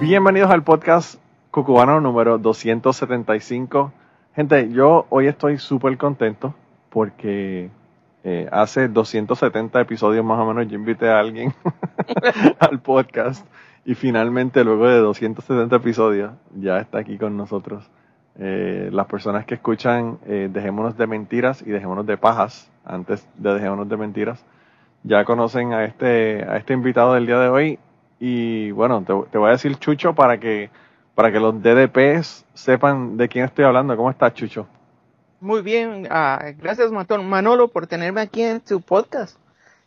Bienvenidos al podcast Cucubano número 275. Gente, yo hoy estoy súper contento porque eh, hace 270 episodios más o menos yo invité a alguien al podcast y finalmente luego de 270 episodios ya está aquí con nosotros. Eh, las personas que escuchan eh, Dejémonos de Mentiras y Dejémonos de Pajas, antes de Dejémonos de Mentiras, ya conocen a este, a este invitado del día de hoy y bueno, te, voy a decir Chucho para que, para que los DDPs sepan de quién estoy hablando. ¿Cómo estás, Chucho? Muy bien, uh, gracias Manolo por tenerme aquí en tu podcast.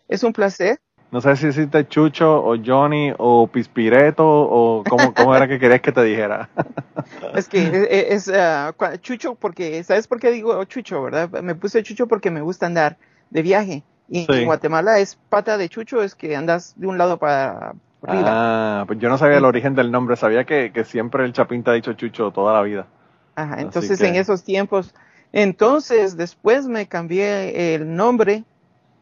Es un placer. No sé si hiciste Chucho o Johnny o Pispireto o cómo, cómo era que querías que te dijera. es que es, uh, Chucho porque, ¿sabes por qué digo Chucho, verdad? Me puse Chucho porque me gusta andar de viaje. Y en Guatemala es pata de Chucho, es que andas de un lado para, Ah, pues yo no sabía el origen del nombre, sabía que, que siempre el Chapín te ha dicho Chucho toda la vida. Ajá, entonces en esos tiempos, entonces después me cambié el nombre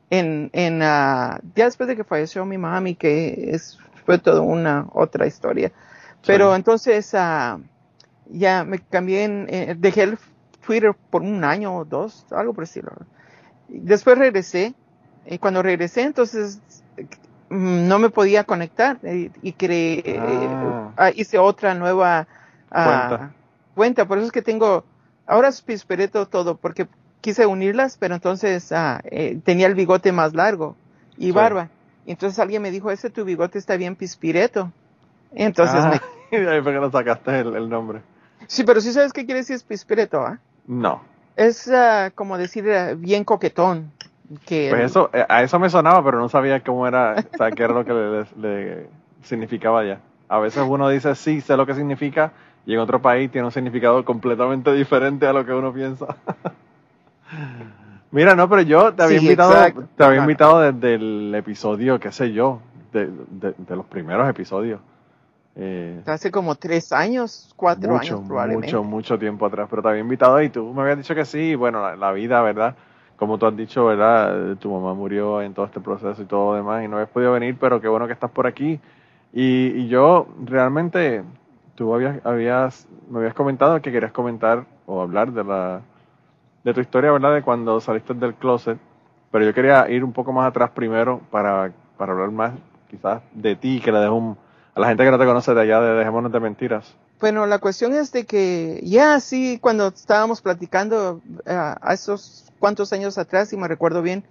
en, en uh, ya después de que falleció mi mami, que es, fue toda una otra historia. Pero entonces uh, ya me cambié en, eh, dejé el Twitter por un año o dos, algo por decirlo. Después regresé, y cuando regresé entonces no me podía conectar eh, y, creé, eh, ah. Ah, hice otra nueva ah, cuenta. Por eso es que tengo, ahora es Pispereto todo, porque quise unirlas, pero entonces eh, tenía el bigote más largo y barba. Y entonces alguien me dijo, ese tu bigote está bien Pispireto. Entonces me... ahí fue que no sacaste el, nombre. Sí, pero sí sabes qué quiere decir Pispireto, ¿ah? No. Es como decir bien coquetón pues eso, eh, a eso me sonaba, pero no sabía cómo era, o sea, qué era lo que le, significaba ya. A veces uno dice, sí, sé lo que significa, y en otro país tiene un significado completamente diferente a lo que uno piensa. Mira, no, pero yo te había invitado, te había invitado desde el episodio, qué sé yo, de, de, los primeros episodios. Eh, Hace como tres años, cuatro años probablemente. Mucho, mucho tiempo atrás, pero te había invitado y tú me habías dicho que sí, bueno, la vida, ¿verdad? Como tú has dicho, ¿verdad? Tu mamá murió en todo este proceso y todo lo demás y no habías podido venir, pero qué bueno que estás por aquí. Y, yo realmente, tú habías, habías, me habías comentado que querías comentar o hablar de la de tu historia, ¿verdad? De cuando saliste del closet, pero yo quería ir un poco más atrás primero para, para hablar más quizás de ti, que le dejo a la gente que no te conoce de allá de Dejémonos de Mentiras. Bueno, la cuestión es de que ya sí, cuando estábamos platicando eh, a esos cuantos años atrás, si me recuerdo bien,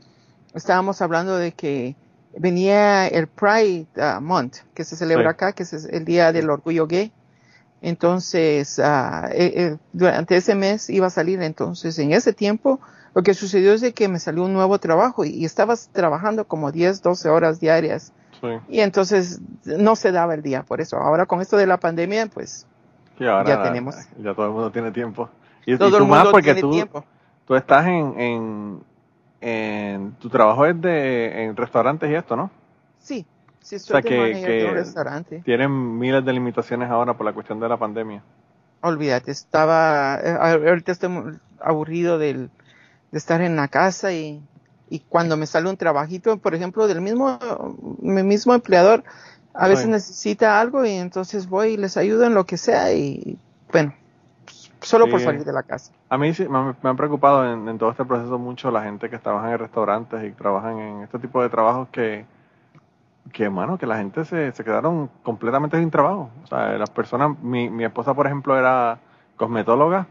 estábamos hablando de que venía el Pride uh, Month, que se celebra acá, que es el Día del Orgullo Gay. Entonces, uh, eh, eh, durante ese mes iba a salir. Entonces, en ese tiempo, lo que sucedió es de que me salió un nuevo trabajo y, estabas trabajando como 10, 12 horas diarias. Y entonces no se daba el día por eso. Ahora con esto de la pandemia, pues ya tenemos. Ya todo el mundo tiene tiempo. Y, todo el mundo porque tiene tiempo tú estás en, en, tu trabajo es de en restaurantes y esto, ¿no? Sí, sí estoy en un restaurante. Tienen miles de limitaciones ahora por la cuestión de la pandemia. Olvídate, estaba, eh, ahorita estoy aburrido del, de estar en la casa y, y cuando me sale un trabajito, por ejemplo, del mismo, mi mismo empleador, a veces necesita algo y entonces voy y les ayudo en lo que sea y bueno, solo por salir de la casa. A mí sí, me, han preocupado en, todo este proceso mucho la gente que trabaja en restaurantes y trabajan en este tipo de trabajos que, que mano, que la gente se, se quedaron completamente sin trabajo. O sea, las personas, mi, mi esposa, por ejemplo, era cosmetóloga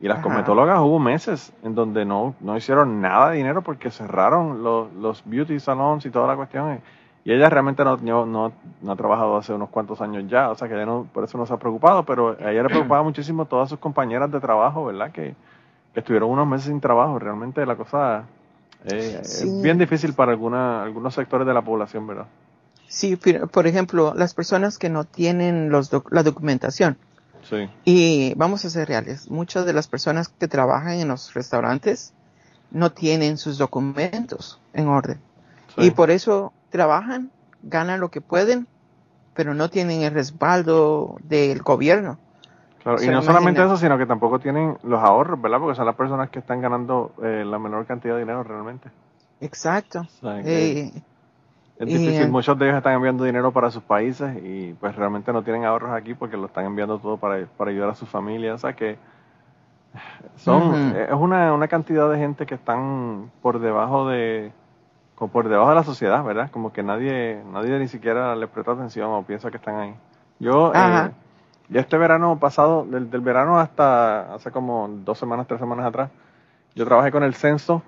y las cosmetólogas hubo meses en donde no, no hicieron nada de dinero porque cerraron los, los beauty salons y toda la cuestión. Y ella realmente no, no, no, ha trabajado hace unos cuantos años ya, o sea que ella no, por eso no se ha preocupado, pero a ella le preocupaba muchísimo todas sus compañeras de trabajo, ¿verdad? Que, estuvieron unos meses sin trabajo. Realmente la cosa eh, es bien difícil para alguna, algunos sectores de la población, ¿verdad? Sí, por ejemplo, las personas que no tienen los la documentación. Sí. Y vamos a ser reales, muchas de las personas que trabajan en los restaurantes no tienen sus documentos en orden. Y por eso trabajan, ganan lo que pueden, pero no tienen el respaldo del gobierno. Claro, y no solamente eso, sino que tampoco tienen los ahorros, ¿verdad? Porque son las personas que están ganando eh, la menor cantidad de dinero realmente. Exacto. Eh, es difícil, eh, muchos de ellos están enviando dinero para sus países y pues realmente no tienen ahorros aquí porque lo están enviando todo para, para ayudar a sus familias. O sea que son, es una, una cantidad de gente que están por debajo de, por debajo de la sociedad, ¿verdad? Como que nadie, nadie ni siquiera les presta atención o piensa que están ahí. Yo, eh, ya este verano pasado, del, verano hasta hace como dos semanas, tres semanas atrás, yo trabajé con el censo,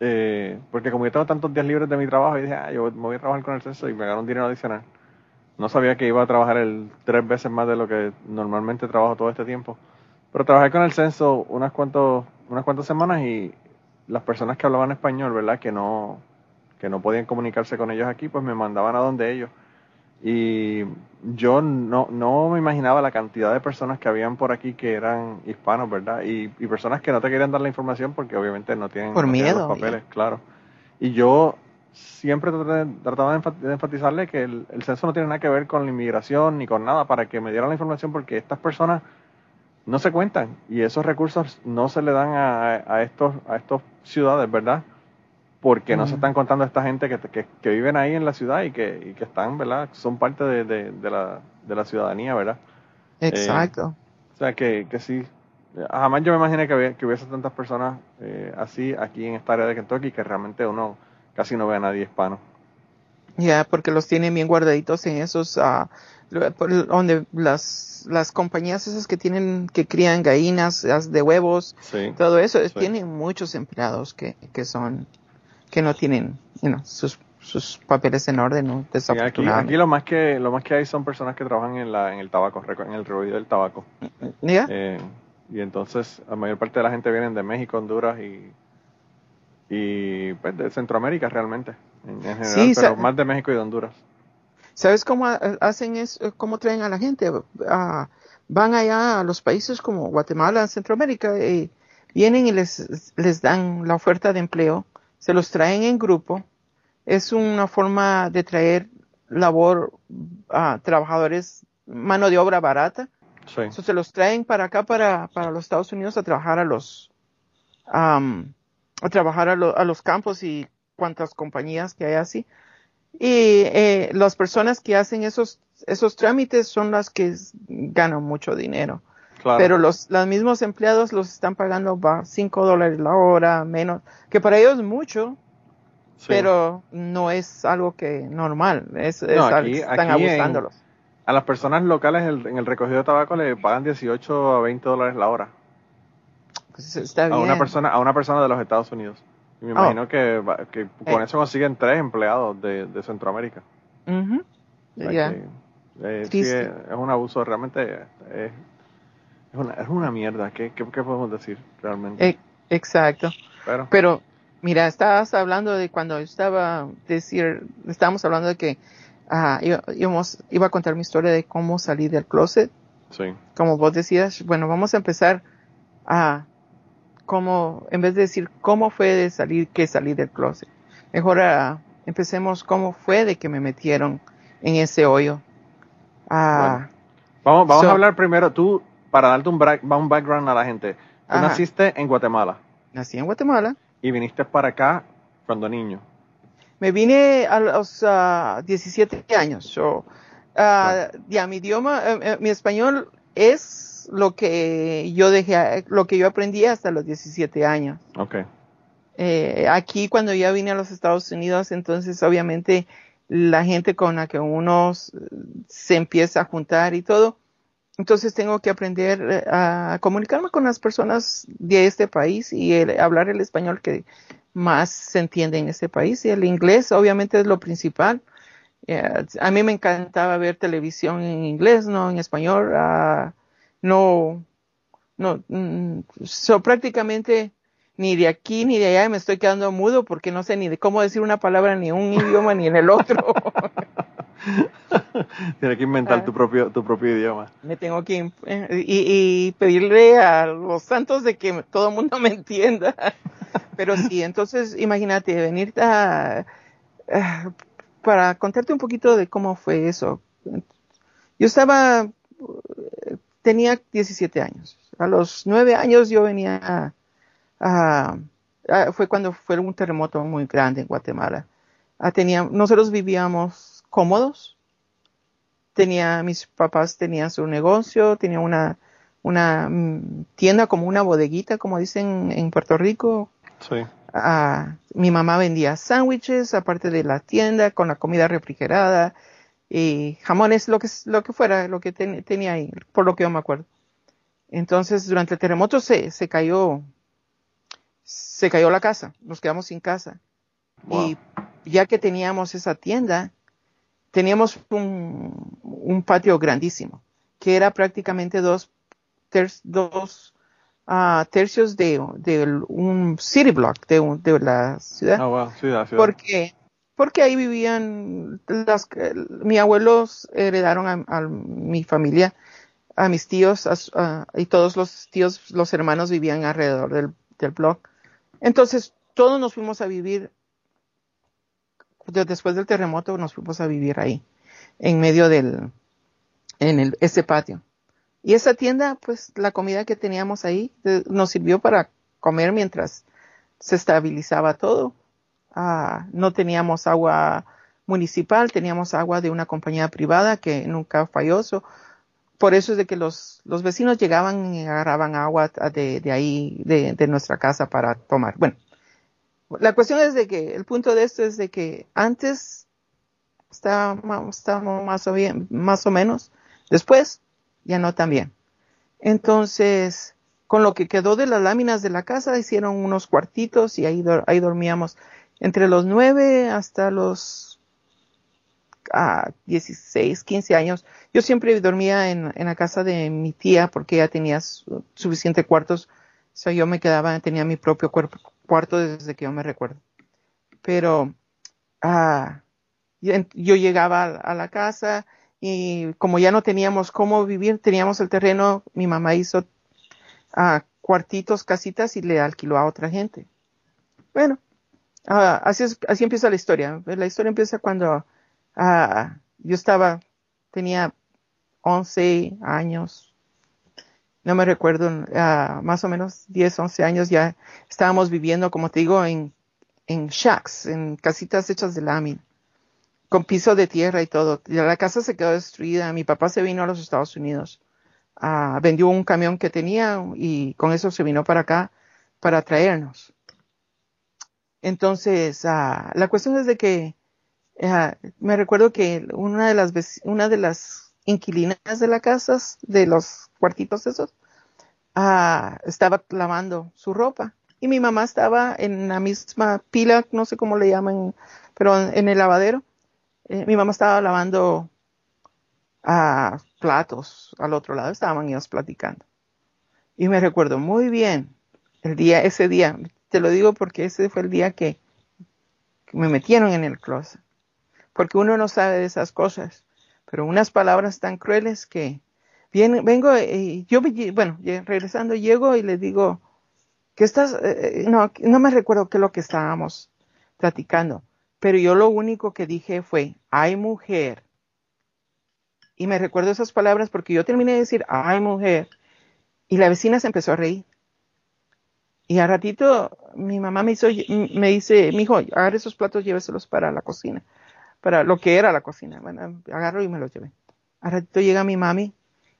eh, porque como yo tengo tantos días libres de mi trabajo, y dije, ah, yo me voy a trabajar con el censo y me gano un dinero adicional. No sabía que iba a trabajar el tres veces más de lo que normalmente trabajo todo este tiempo. Pero trabajé con el censo unas, cuantos, unas cuantas semanas y las personas que hablaban español, ¿verdad? Que no, que no podían comunicarse con ellos aquí, pues me mandaban a donde ellos. Y yo no, no me imaginaba la cantidad de personas que habían por aquí que eran hispanos, ¿verdad? Y, personas que no te querían dar la información porque obviamente no tienen, por miedo, los papeles, claro. Y yo siempre trataba de enfatizarle que el, censo no tiene nada que ver con la inmigración ni con nada para que me dieran la información porque estas personas no se cuentan y esos recursos no se le dan a, a estos a estos ciudades, ¿verdad? Porque no se están contando a esta gente que, que, que, viven ahí en la ciudad y que, y que están, ¿verdad? Son parte de, de, la, de la ciudadanía, ¿verdad? Exacto. Eh, o sea, que, que sí. Jamás yo me imaginé que, que hubiese tantas personas eh, así aquí en esta área de Kentucky que realmente uno casi no ve a nadie hispano. Ya, porque los tienen bien guardaditos en esos, uh, donde las, las compañías esas que tienen, que crían gallinas de huevos, todo eso, tienen muchos empleados que, que son que no tienen sus, sus papeles en orden, ¿no? aquí, aquí, lo más que lo más que hay son personas que trabajan en la en el tabaco, en el ruido del tabaco. Eh, y entonces la mayor parte de la gente viene de México, Honduras y y pues de Centroamérica realmente, en, general, pero más de México y de Honduras. ¿Sabes cómo hacen eso? ¿Cómo traen a la gente? Ah, van allá a los países como Guatemala, Centroamérica, y vienen y les, les dan la oferta de empleo se los traen en grupo. Es una forma de traer labor a trabajadores, mano de obra barata. se los traen para acá, para, para los Estados Unidos, a trabajar a los, a trabajar a, los campos y cuantas compañías que hay así. Y eh, las personas que hacen esos, esos trámites son las que ganan mucho dinero. Pero los, los mismos empleados los están pagando 5 dólares la hora, menos, que para ellos es mucho, pero no es algo que normal, es, están abusándolos. a las personas locales en el recogido de tabaco le pagan 18 a 20 dólares la hora. Pues está bien. A una persona, a una persona de los Estados Unidos. Y me oh. imagino que, con eh. eso consiguen tres empleados de, de Centroamérica. Eh, sí, es, un abuso realmente. Es una, es una mierda. ¿Qué, qué, podemos decir realmente? E, exacto. Pero, mira, estabas hablando de cuando estaba decir, estábamos hablando de que uh, íbamos, iba a contar mi historia de cómo salir del closet. Sí. Como vos decías, bueno, vamos a empezar a cómo, en vez de decir cómo fue de salir, que salir del closet. Mejor uh, empecemos cómo fue de que me metieron en ese hoyo. Uh, Vamos, vamos a hablar primero. Tú, para darte un, un background a la gente, tú naciste en Guatemala. Nací en Guatemala. Y viniste para acá cuando niño. Me vine a los 17 ah, años. So, ah, Ya, mi idioma, eh, eh, mi español es lo que yo dejé, lo que yo aprendí hasta los 17 años. Okay. Eh, aquí cuando ya vine a los Estados Unidos, entonces obviamente la gente con la que uno se empieza a juntar y todo, entonces tengo que aprender eh, a comunicarme con las personas de este país y hablar el español que más se entiende en este país. Y el inglés obviamente es lo principal. Eh, a mí me encantaba ver televisión en inglés, no en español. Uh, no, no, mm, prácticamente ni de aquí ni de allá me estoy quedando mudo porque no sé ni de cómo decir una palabra ni un idioma ni en el otro. Tienes que inventar tu ah. propio tu propio idioma. Me tengo que eh, y, pedirle a los santos de que todo el mundo me entienda. Pero sí, entonces imagínate venir a, para contarte un poquito de cómo fue eso. Yo estaba tenía 17 años. A los 9 años yo venía a, fue cuando fue un terremoto muy grande en Guatemala. tenía, nosotros vivíamos cómodos. Tenía, mis papás tenían su negocio, tenía una, una mm, tienda como una bodeguita, como dicen en Puerto Rico. Sí. Ah, mi mamá vendía sándwiches, aparte de la tienda, con la comida refrigerada y jamones, lo que, lo que fuera, lo que tenía ahí, por lo que yo me acuerdo. Entonces, durante el terremoto se, se cayó, se cayó la casa, nos quedamos sin casa. Y ya que teníamos esa tienda, teníamos un, patio grandísimo, que era prácticamente dos, dos ah, tercios de, un city block de, la ciudad. Ah, ciudad, Porque, porque ahí vivían las, mis abuelos heredaron a, mi familia, a mis tíos y todos los tíos, los hermanos vivían alrededor del, del block. Entonces, todos nos fuimos a vivir después del terremoto nos fuimos a vivir ahí, en medio del, en el, ese patio. Y esa tienda, pues la comida que teníamos ahí nos sirvió para comer mientras se estabilizaba todo. Ah, no teníamos agua municipal, teníamos agua de una compañía privada que nunca falló. por eso es de que los, los vecinos llegaban y agarraban agua de, de ahí, de, de, nuestra casa para tomar. Bueno, la cuestión es de que el punto de esto es de que antes estábamos, más, o bien, más o menos, después ya no tan bien. Entonces, con lo que quedó de las láminas de la casa, hicieron unos cuartitos y ahí, ahí dormíamos entre los nueve hasta los ah, 16, 15 años. Yo siempre dormía en, en, la casa de mi tía porque ella tenía suficiente cuartos. O sea, yo me quedaba, tenía mi propio cuerpo, cuarto desde que yo me recuerdo. Pero ah, yo llegaba a la casa y como ya no teníamos cómo vivir, teníamos el terreno, mi mamá hizo ah, cuartitos, casitas y le alquiló a otra gente. Bueno, ah, así, así empieza la historia. La historia empieza cuando yo estaba, tenía 11 años, no me recuerdo, uh, más o menos 10, 11 años ya estábamos viviendo, como te digo, en, en shacks, en casitas hechas de lámina, con piso de tierra y todo. La casa se quedó destruida, mi papá se vino a los Estados Unidos, uh, vendió un camión que tenía y con eso se vino para acá para traernos. Entonces, uh, la cuestión es de que me recuerdo que una de las, una de las inquilinas de la casa, de los cuartitos esos, ah, estaba lavando su ropa. Y mi mamá estaba en la misma pila, no sé cómo le llaman, pero en, el lavadero. Eh, mi mamá estaba lavando ah, platos al otro lado, estaban ellos platicando. Y me recuerdo muy bien el día, ese día, te lo digo porque ese fue el día que, que me metieron en el closet. Porque uno no sabe de esas cosas, pero unas palabras tan crueles que Bien, vengo y yo, bueno, regresando, llego y le digo, que estás? Eh, eh, no, no me recuerdo qué es lo que estábamos platicando, pero yo lo único que dije fue, ay mujer. Y me recuerdo esas palabras porque yo terminé de decir, ay mujer. Y la vecina se empezó a reír. Y a ratito mi mamá me hizo, me dice, mi hijo, agarre esos platos, lléveselos para la cocina, para lo que era la cocina. Bueno, agarro y me los llevé. A ratito llega mi mami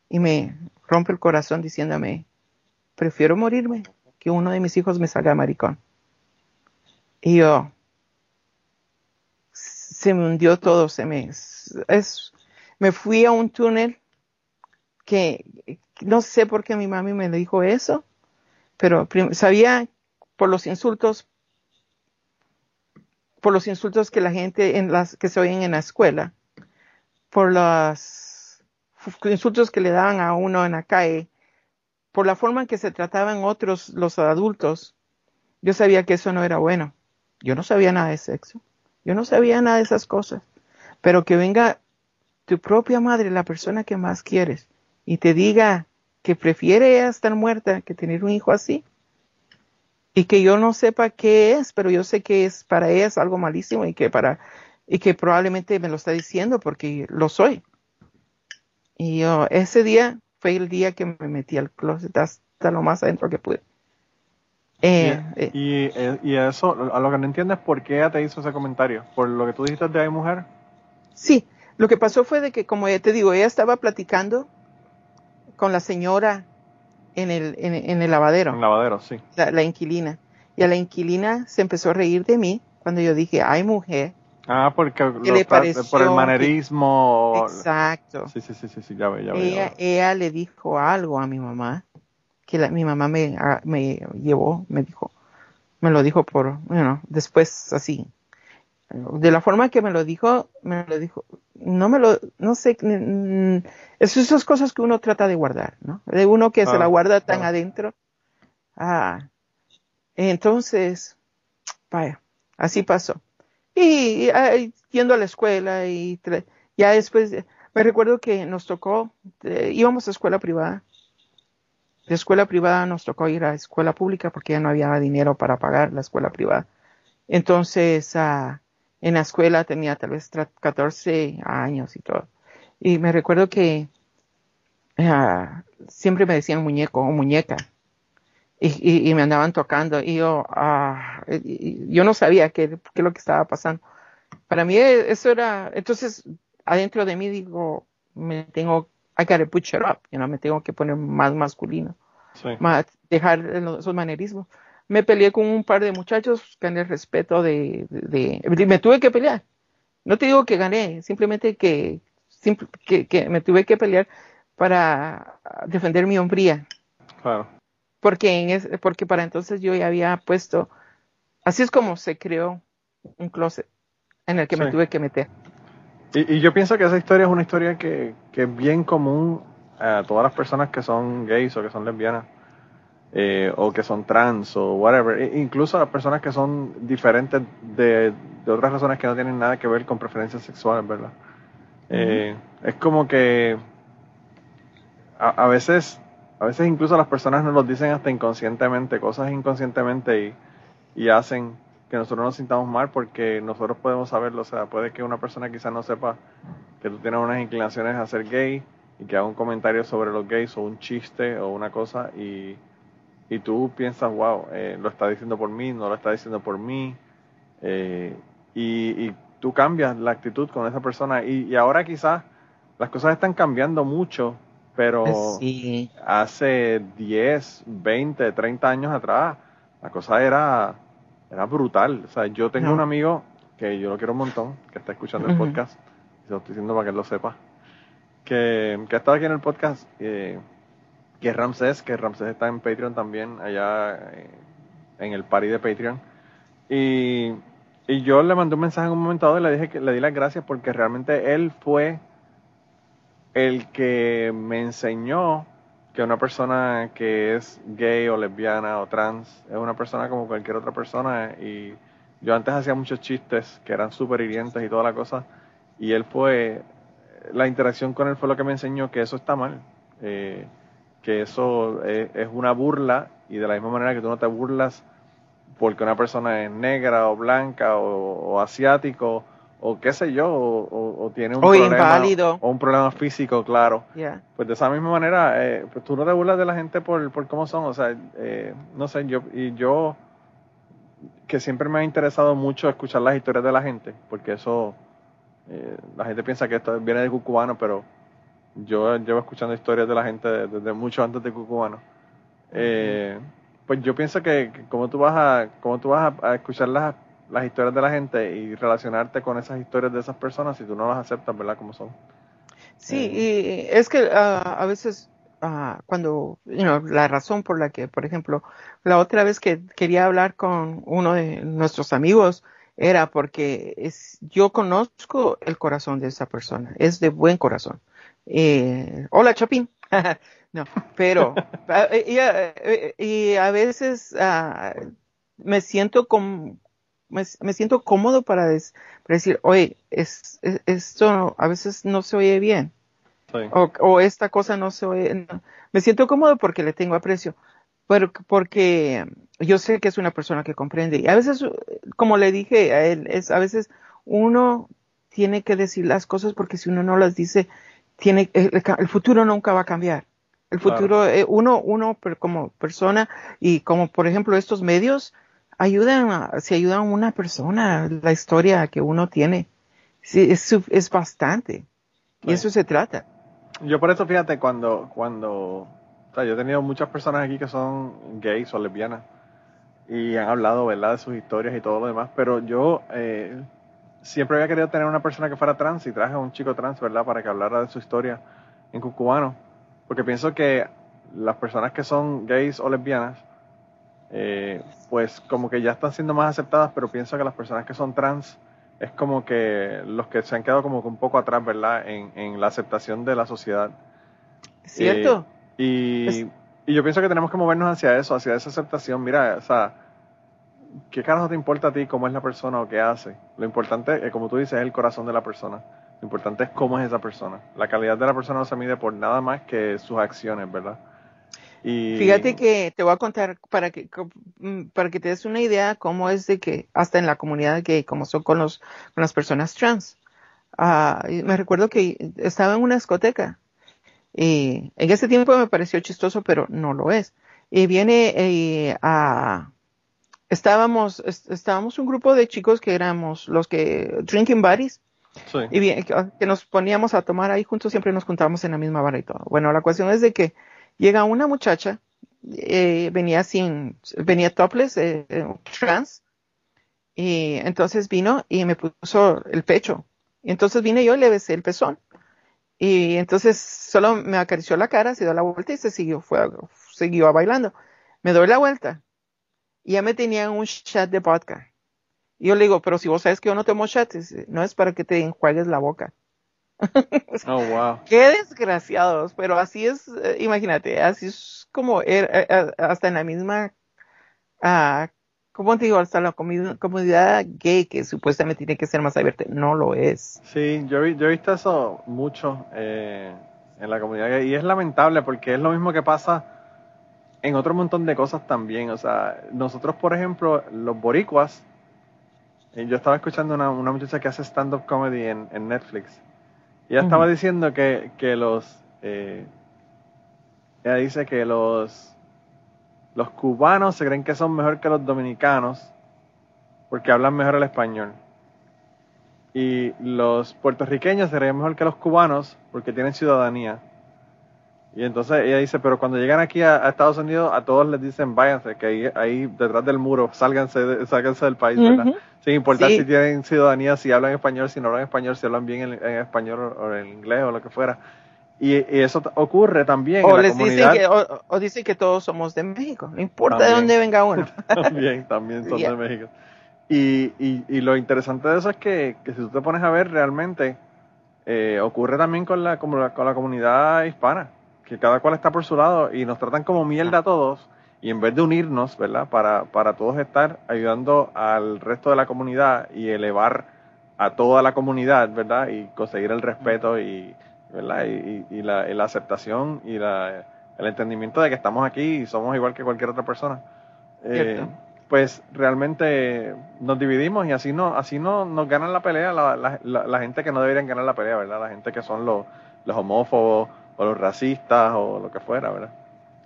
y me rompe el corazón diciéndome, prefiero morirme que uno de mis hijos me salga maricón. Y yo, se me hundió todo, se me, es, me fui a un túnel que no sé por qué mi mami me dijo eso, pero sabía por los insultos, por los insultos que la gente en las que se oyen en la escuela, por las insultos que le daban a uno en la calle, por la forma en que se trataban otros, los adultos, yo sabía que eso no era bueno. Yo no sabía nada de sexo. Yo no sabía nada de esas cosas. Pero que venga tu propia madre, la persona que más quieres, y te diga que prefiere estar muerta que tener un hijo así, y que yo no sepa qué es, pero yo sé que es para ella es algo malísimo y que para y que probablemente me lo está diciendo porque lo soy. Y yo, ese día fue el día que me metí al closet hasta lo más adentro que pude. Eh, eh. y, y, eso, a lo que no entiendes, ¿por qué ella te hizo ese comentario? ¿Por lo que tú dijiste de ahí mujer? Sí, lo que pasó fue de que, como te digo, ella estaba platicando con la señora en el, en, el lavadero. En el lavadero, sí. La, inquilina. Y a la inquilina se empezó a reír de mí cuando yo dije, ay mujer. Ah, porque le por el manerismo. exacto. Sí, sí, sí, sí, ya ve, ya ve. Ella, ella le dijo algo a mi mamá, que mi mamá me, me llevó, me dijo, me lo dijo por, bueno, después así, de la forma que me lo dijo, me lo dijo, no me lo, no sé, es esas cosas que uno trata de guardar, ¿no? De uno que se la ah, guarda tan adentro. Ah, entonces, vaya, así pasó. Y, yendo a la escuela y ya después, me recuerdo que nos tocó, eh, íbamos a escuela privada. De escuela privada nos tocó ir a escuela pública porque ya no había dinero para pagar la escuela privada. Entonces, ah, en la escuela tenía tal vez 14 años y todo. Y me recuerdo que ah, siempre me decían muñeco o muñeca. Y, me andaban tocando y yo, ah, yo no sabía qué, qué es lo que estaba pasando. Para mí eso era, entonces adentro de mí digo, me tengo, I gotta put it up, you know, me tengo que poner más masculino, más, dejar esos manerismos me peleé con un par de muchachos, gané el respeto de, me tuve que pelear. No te digo que gané, simplemente que, que, me tuve que pelear para defender mi hombría. Claro. Porque, en porque para entonces yo ya había puesto, así es como se creó un closet en el que me tuve que meter. Y, y, yo pienso que esa historia es una historia que, que es bien común a todas las personas que son gays o que son lesbianas eh, o que son trans o whatever, e incluso las personas que son diferentes de, otras razones que no tienen nada que ver con preferencias sexuales, ¿verdad? Eh, es como que a, veces, a veces incluso las personas nos lo dicen hasta inconscientemente, cosas inconscientemente y, y hacen que nosotros nos sintamos mal porque nosotros podemos saberlo, o sea, puede que una persona quizás no sepa que tú tienes unas inclinaciones a ser gay y que haga un comentario sobre los gays o un chiste o una cosa y y tú piensas, wow, eh, lo está diciendo por mí, no lo está diciendo por mí, eh, y, tú cambias la actitud con esa persona. Y, ahora quizás las cosas están cambiando mucho, pero hace 10, 20, 30 años atrás la cosa era, era brutal. O sea, yo tengo un amigo que yo lo quiero un montón, que está escuchando el podcast, y se lo estoy diciendo para que él lo sepa, que, que ha estado aquí en el podcast. Eh, que es Ramsés, que Ramsés está en Patreon también, allá eh, en el party de Patreon. Y, y, yo le mandé un mensaje en un momento dado y le dije que le di las gracias porque realmente él fue el que me enseñó que una persona que es gay o lesbiana o trans es una persona como cualquier otra persona y yo antes hacía muchos chistes que eran súper hirientes y toda la cosa y él fue la interacción con él fue lo que me enseñó que eso está mal eh, que eso es, una burla y de la misma manera que tú no te burlas porque una persona es negra o blanca o, asiático o qué sé yo o, tiene un problema o un problema físico claro. Pues de esa misma manera eh, pues tú no te burlas de la gente por, por cómo son o sea eh, no sé yo y yo que siempre me ha interesado mucho escuchar las historias de la gente porque eso eh, la gente piensa que esto viene de cubano pero yo llevo escuchando historias de la gente desde mucho antes de Cucubano. Eh, pues yo pienso que, como tú vas a, como tú vas a, escuchar las, las, historias de la gente y relacionarte con esas historias de esas personas si tú no las aceptas, ¿verdad? Como son. Sí, eh, y es que ah, a veces ah, cuando, la razón por la que, por ejemplo, la otra vez que quería hablar con uno de nuestros amigos era porque es, yo conozco el corazón de esa persona, es de buen corazón. Eh, hola Chapín. no, pero y, a veces ah, me siento como, me, siento cómodo para, decir, oye, es, esto a veces no se oye bien. O, esta cosa no se oye. Me siento cómodo porque le tengo aprecio. Pero, porque yo sé que es una persona que comprende. Y a veces, como le dije a él, es a veces uno tiene que decir las cosas porque si uno no las dice, tiene, el, futuro nunca va a cambiar. El futuro, eh, uno, uno como persona y como por ejemplo estos medios, ayudan, a, si ayudan a una persona, la historia que uno tiene, sí, es, es bastante. Y eso se trata. Yo por eso, fíjate, cuando, cuando, o sea, yo he tenido muchas personas aquí que son gays o lesbianas y han hablado, ¿verdad?, de sus historias y todo lo demás, pero yo eh, siempre había querido tener una persona que fuera trans y traje a un chico trans, ¿verdad?, para que hablara de su historia en cucubano, porque pienso que las personas que son gays o lesbianas, eh, pues como que ya están siendo más aceptadas, pero pienso que las personas que son trans es como que los que se han quedado como que un poco atrás, ¿verdad?, en, la aceptación de la sociedad. ¿Cierto? Eh, y, yo pienso que tenemos que movernos hacia eso, hacia esa aceptación. Mira, o sea, ¿qué carajo te importa a ti cómo es la persona o qué hace? Lo importante, eh, como tú dices, es el corazón de la persona. Lo importante es cómo es esa persona. La calidad de la persona no se mide por nada más que sus acciones, ¿verdad? Fíjate que te voy a contar para que mm, para que te des una idea cómo es de que hasta en la comunidad gay, como son con los con las personas trans. Ah, me recuerdo que estaba en una discoteca y en ese tiempo me pareció chistoso, pero no lo es. Y viene eh, a estábamos estábamos un grupo de chicos que éramos los que drinking buddies. Y bien, que, nos poníamos a tomar ahí juntos, siempre nos juntábamos en la misma barra y todo. Bueno, la cuestión es de que llega una muchacha, eh, venía sin, venía topless, eh, eh, trans, y entonces vino y me puso el pecho. Y entonces vine yo y le besé el pezón. Y entonces solo me acarició la cara, se dio la vuelta y se siguió, fue, siguió bailando. Me doy la vuelta. Y ya me tenía un chat de vodka. Y yo le digo, pero si vos sabes que yo no tomo chat, no es para que te enjuagues la boca. oh, wow. Qué desgraciados, pero así es, eh, imagínate, así es como er, eh, eh, hasta en la misma, uh, ¿cómo te digo? Hasta la comunidad gay que supuestamente tiene que ser más abierta, no lo es. Sí, yo, yo he visto eso mucho en la comunidad gay y es lamentable porque es lo mismo que pasa en otro montón de cosas también. O sea, nosotros, por ejemplo, los boricuas, yo estaba escuchando una, una muchacha que hace stand-up comedy en, en Netflix ella estaba diciendo que, que los. Eh, ella dice que los. Los cubanos se creen que son mejor que los dominicanos porque hablan mejor el español. Y los puertorriqueños se creen mejor que los cubanos porque tienen ciudadanía. Y entonces ella dice, pero cuando llegan aquí a, Estados Unidos, a todos les dicen, váyanse, que ahí, detrás del muro, sálganse, sálganse del país, ¿verdad? Sin importar si tienen ciudadanía, si hablan español, si no hablan español, si hablan bien en, español o en inglés o lo que fuera. Y, eso ocurre también o en la comunidad. Dicen que, o, dicen que todos somos de México, no importa de dónde venga uno. también, también son de México. Y, y, lo interesante de eso es que, que si tú te pones a ver realmente, eh, ocurre también con la, con la, con la comunidad hispana que cada cual está por su lado y nos tratan como mierda a todos y en vez de unirnos, ¿verdad? Para, para todos estar ayudando al resto de la comunidad y elevar a toda la comunidad, ¿verdad? Y conseguir el respeto y, ¿verdad? Y, la, aceptación y la, el entendimiento de que estamos aquí y somos igual que cualquier otra persona. Eh, pues realmente nos dividimos y así no así no nos ganan la pelea la, la, la, gente que no deberían ganar la pelea, ¿verdad? La gente que son los, los homófobos, o los racistas o lo que fuera, ¿verdad?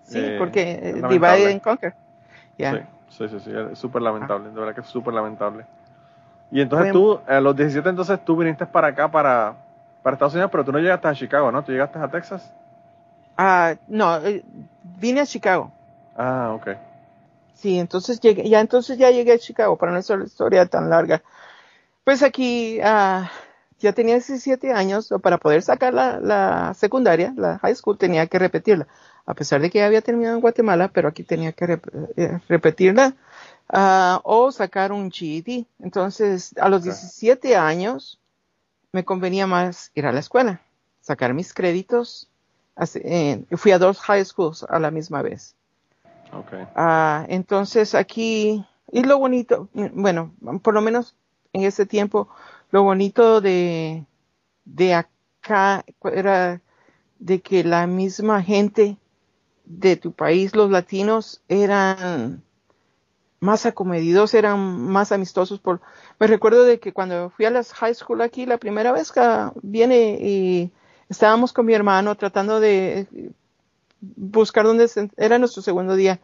Sí, eh, porque eh, divide and conquer. Sí, sí, sí, es súper lamentable, de verdad que es súper lamentable. Y entonces tú, a los 17 entonces tú viniste para acá, para, para Estados Unidos, pero tú no llegaste a Chicago, ¿no? ¿Tú llegaste a Texas? Ah, no, eh, vine a Chicago. Ah, ok. Sí, entonces llegué, ya entonces ya llegué a Chicago, para no hacer la historia tan larga. Pues aquí, ah, ya tenía 17 años, para poder sacar la, secundaria, la high school, tenía que repetirla. A pesar de que ya había terminado en Guatemala, pero aquí tenía que eh, repetirla ah, o sacar un GED. Entonces, a los 17 años, me convenía más ir a la escuela, sacar mis créditos. fui a dos high schools a la misma vez. Okay. Ah, entonces aquí y lo bonito, bueno, por lo menos en ese tiempo, lo bonito de, de acá era de que la misma gente de tu país, los latinos, eran más acomedidos, eran más amistosos. Por, me recuerdo de que cuando fui a las high school aquí, la primera vez que viene y estábamos con mi hermano tratando de buscar dónde era nuestro segundo día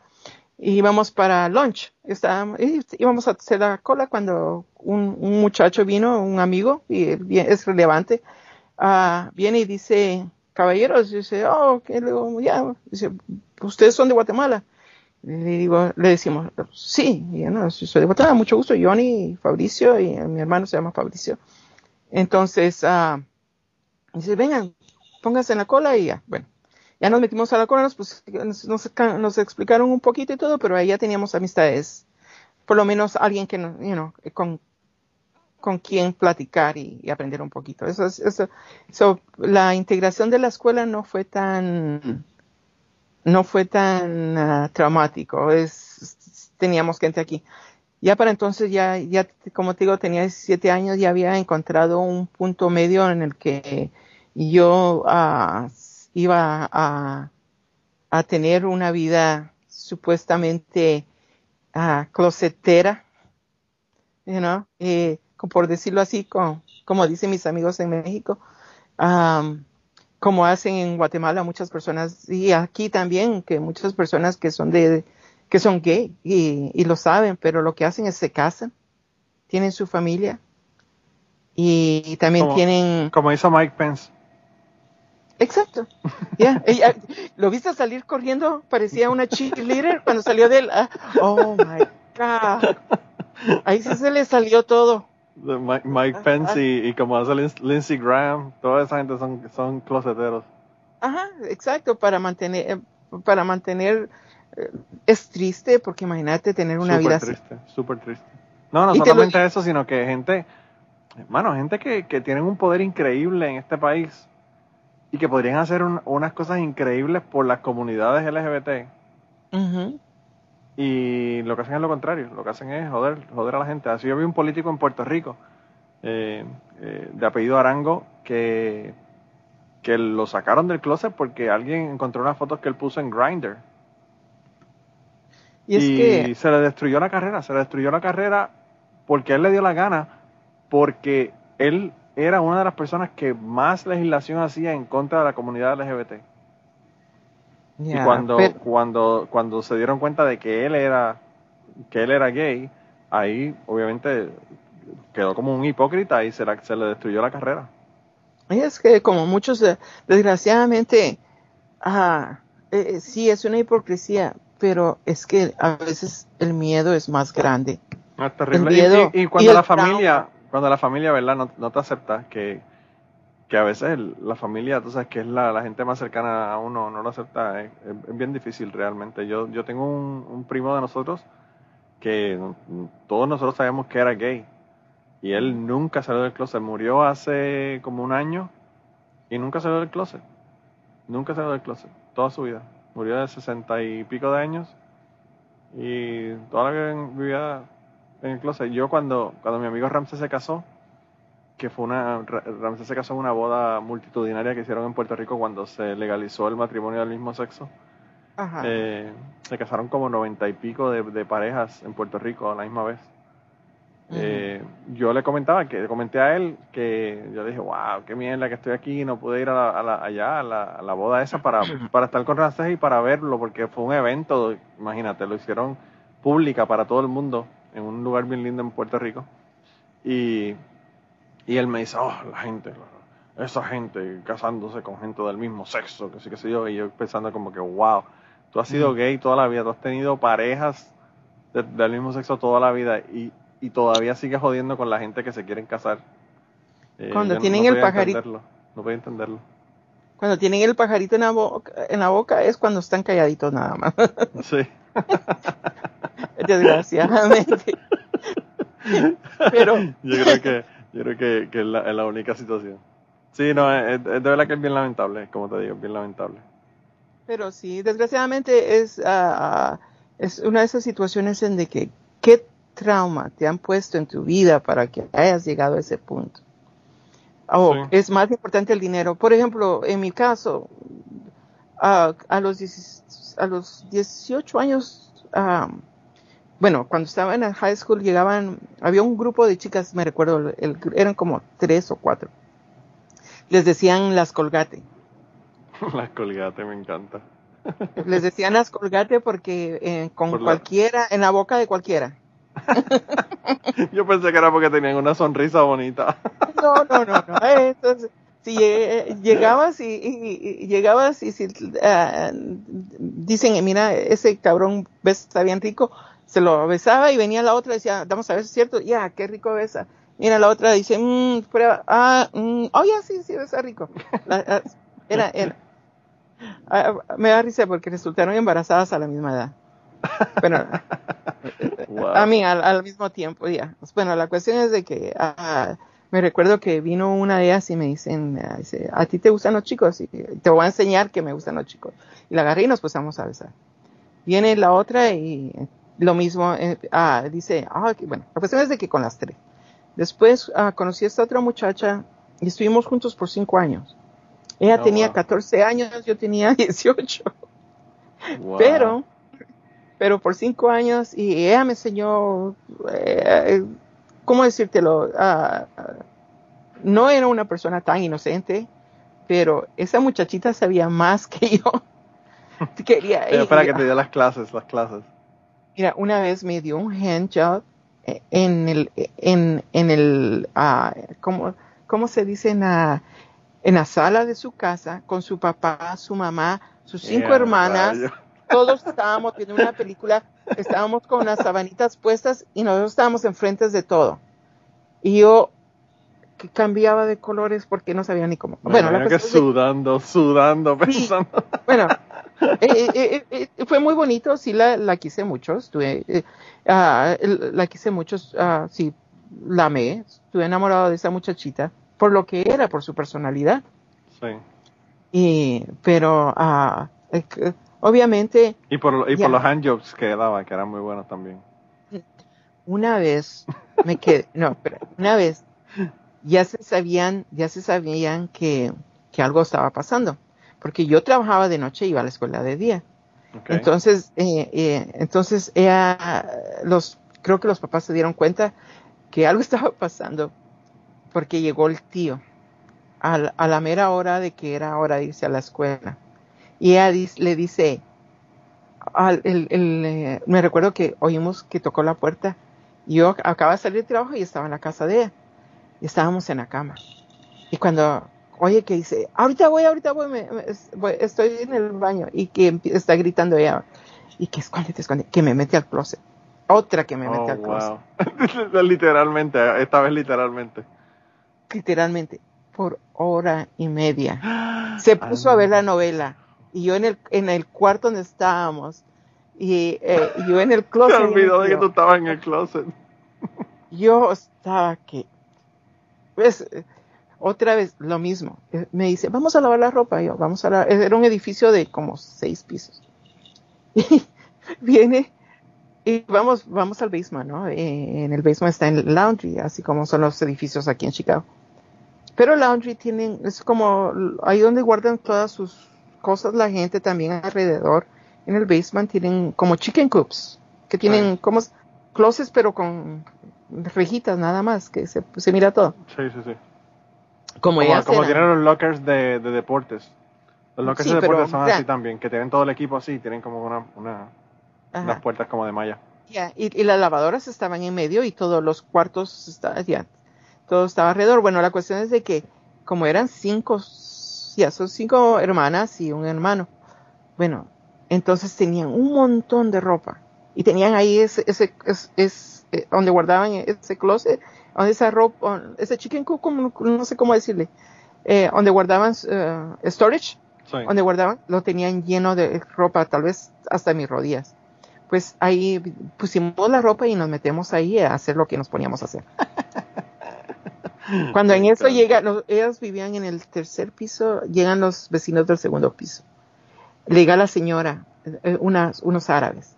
y íbamos para lunch. Estábamos, íbamos a hacer la cola cuando un, muchacho vino, un amigo, y es relevante, uh, viene y dice, caballeros, dice, oh, que luego, ya, dice, ustedes son de Guatemala. Le digo, le decimos, sí, y no, soy de Guatemala, mucho gusto, Johnny, Fabricio, y mi hermano se llama Fabricio. Entonces, uh, dice, vengan, pónganse en la cola y ya, bueno ya nos metimos a la cola, pues, nos, explicaron un poquito y todo, pero ahí ya teníamos amistades, por lo menos alguien que, you know, con, con quien platicar y, aprender un poquito. Eso, eso, la integración de la escuela no fue tan, no fue tan uh, traumático. Es, teníamos gente aquí. Ya para entonces, ya, ya, como te digo, tenía 17 años, ya había encontrado un punto medio en el que yo uh, iba a, a tener una vida supuestamente uh, closetera, you know, eh, por decirlo así, como, como dicen mis amigos en México, um, como hacen en Guatemala muchas personas y aquí también que muchas personas que son de que son gay y, y lo saben, pero lo que hacen es se casan, tienen su familia y, también tienen como hizo Mike Pence Exacto. Ya, ella, lo viste salir corriendo, parecía una cheerleader cuando salió del. Ah, oh my God. Ahí sí se le salió todo. Mike, Pence y, como hace Lindsey Graham, toda esa gente son, son closeteros. Ajá, exacto, para mantener, eh, para mantener, eh, es triste porque imagínate tener una vida triste, súper triste. No, no solamente eso, sino que gente, hermano, gente que, que tienen un poder increíble en este país y que podrían hacer unas cosas increíbles por las comunidades LGBT. Y lo que hacen es lo contrario, lo que hacen es joder, joder a la gente. Así yo vi un político en Puerto Rico, eh, eh, de apellido Arango, que, que lo sacaron del closet porque alguien encontró unas fotos que él puso en Grindr. Y, es que... se le destruyó la carrera, se le destruyó la carrera porque él le dio la gana, porque él era una de las personas que más legislación hacía en contra de la comunidad LGBT. y cuando, cuando, cuando se dieron cuenta de que él era, que él era gay, ahí obviamente quedó como un hipócrita y se, se le destruyó la carrera. Y es que como muchos, eh, desgraciadamente, ah, eh, sí es una hipocresía, pero es que a veces el miedo es más grande. Es terrible. y, cuando la familia, cuando la familia, ¿verdad? No, te acepta, que, a veces la familia, tú sabes que es la, gente más cercana a uno, no lo acepta, es, bien difícil realmente. Yo, yo tengo un, primo de nosotros que todos nosotros sabemos que era gay y él nunca salió del closet. Murió hace como un año y nunca salió del closet. Nunca salió del closet, toda su vida. Murió de sesenta y pico de años y toda la vida en el closet. Yo cuando, cuando mi amigo Ramsey se casó, que fue una, Ramsey se casó en una boda multitudinaria que hicieron en Puerto Rico cuando se legalizó el matrimonio del mismo sexo. Eh, se casaron como noventa y pico de, parejas en Puerto Rico a la misma vez. Eh, yo le comentaba, que comenté a él que yo dije, wow, qué mierda que estoy aquí, no pude ir a la, allá a la, a la, boda esa para, para estar con Ramsey y para verlo, porque fue un evento, imagínate, lo hicieron pública para todo el mundo en un lugar bien lindo en Puerto Rico. Y, y él me dice, oh, la gente, esa gente casándose con gente del mismo sexo, que sí, que sé yo. Y yo pensando como que, wow, tú has sido gay toda la vida, tú has tenido parejas del mismo sexo toda la vida y, y todavía sigues jodiendo con la gente que se quieren casar. Eh, Cuando tienen el pajarito. No voy a entenderlo. Cuando tienen el pajarito en la, boca, en la boca es cuando están calladitos nada más. Sí. Desgraciadamente. Pero. Yo creo que, yo creo que, que es, la, es, la, única situación. Sí, no, es, de verdad que es bien lamentable, como te digo, es bien lamentable. Pero sí, desgraciadamente es, uh, es una de esas situaciones en de que, ¿qué trauma te han puesto en tu vida para que hayas llegado a ese punto. O es más importante el dinero. Por ejemplo, en mi caso, a, los, a los 18 años, bueno, cuando estaba en la high school llegaban, había un grupo de chicas, me recuerdo, eran como tres o cuatro. Les decían las colgate. Las colgate, me encanta. Les decían las colgate porque eh, con cualquiera, en la boca de cualquiera. Yo pensé que era porque tenían una sonrisa bonita. No, no, no, no. Entonces, si llegabas y, llegabas y si uh, dicen, mira, ese cabrón besa bien rico, se lo besaba y venía la otra y decía, vamos a ver si es cierto, ya, qué rico besa. Mira, la otra dice, mmm, prueba, ah, mm, oh, ya, sí, sí, besa rico. Ah, era, era. Ah, me da risa porque resultaron embarazadas a la misma edad. Bueno, a mí al, mismo tiempo, ya. Bueno, la cuestión es de que me recuerdo que vino una de ellas y me dicen, ¿a ti te gustan los chicos? Y te voy a enseñar que me gustan los chicos. Y la agarré y nos pusimos a besar. Viene la otra y lo mismo, eh, ah, dice, ah, bueno, la cuestión es de que con las tres. Después ah, conocí a esta otra muchacha y estuvimos juntos por cinco años. Ella oh, tenía 14 años, yo tenía 18. Pero, pero por cinco años y ella me enseñó, eh, ¿cómo decírtelo? Ah, no era una persona tan inocente, pero esa muchachita sabía más que yo. Quería, pero para que te dé las clases, las clases. Mira, una vez me dio un handjob en el, en, en el, uh, ¿cómo, ¿cómo, se dice? En la, en la sala de su casa con su papá, su mamá, sus cinco hermanas. Todos estábamos viendo una película, estábamos con las sabanitas puestas y nosotros estábamos enfrente de todo. Y yo que cambiaba de colores porque no sabía ni cómo. bueno, la que sudando, sudando, pensando. bueno, eh, eh, eh, fue muy bonito, sí la, quise mucho, estuve, ah, la quise mucho, uh, sí, la amé, estuve enamorado de esa muchachita, por lo que era, por su personalidad. Sí. Y, pero, ah, obviamente... Y por, y por los handjobs que daba, que eran muy buenos también. Una vez me quedé, no, pero una vez ya se sabían, ya se sabían que, que algo estaba pasando porque yo trabajaba de noche y iba a la escuela de día. Entonces, eh, eh, entonces ella, los, creo que los papás se dieron cuenta que algo estaba pasando porque llegó el tío a, la mera hora de que era hora de irse a la escuela. Y ella le dice, al, el, eh, me recuerdo que oímos que tocó la puerta. Yo acababa de salir de trabajo y estaba en la casa de ella. Y estábamos en la cama. Y cuando oye, que dice, ahorita voy, ahorita voy, me, estoy en el baño y que está gritando ella, y que escóndete, escóndete, que me mete al closet. Otra que me mete oh, al closet. literalmente, esta vez literalmente. Literalmente, por hora y media. Se puso a ver la novela y yo en el, en el cuarto donde estábamos y eh, yo en el closet. Se olvidó de que tú estabas en el closet. Yo estaba que, pues, otra vez, lo mismo. Eh, me dice, vamos a lavar la ropa. yo, vamos a lavar. Era un edificio de como seis pisos. Y viene y vamos, vamos al basement, ¿no? Eh, en el basement está el laundry, así como son los edificios aquí en Chicago. Pero laundry tienen, es como ahí donde guardan todas sus cosas la gente también alrededor. En el basement tienen como chicken coops, que tienen como closets pero con rejitas nada más, que se, se mira todo. Sí, sí, sí. Como, como, tienen los lockers de, deportes. Los lockers de deportes son así también, que tienen todo el equipo así, tienen como una, una unas puertas como de malla. y, las lavadoras estaban en medio y todos los cuartos estaban, ya, todo estaba alrededor. Bueno, la cuestión es de que como eran cinco, ya son cinco hermanas y un hermano. Bueno, entonces tenían un montón de ropa y tenían ahí ese, ese, ese, eh, donde guardaban ese closet donde esa ropa, ese chicken coop, no sé cómo decirle, eh, donde guardaban uh, storage, donde guardaban, lo tenían lleno de ropa, tal vez hasta mis rodillas. Pues ahí pusimos la ropa y nos metemos ahí a hacer lo que nos poníamos a hacer. Cuando en eso llega, ellos vivían en el tercer piso, llegan los vecinos del segundo piso. Llega la señora, eh, unas, unos árabes.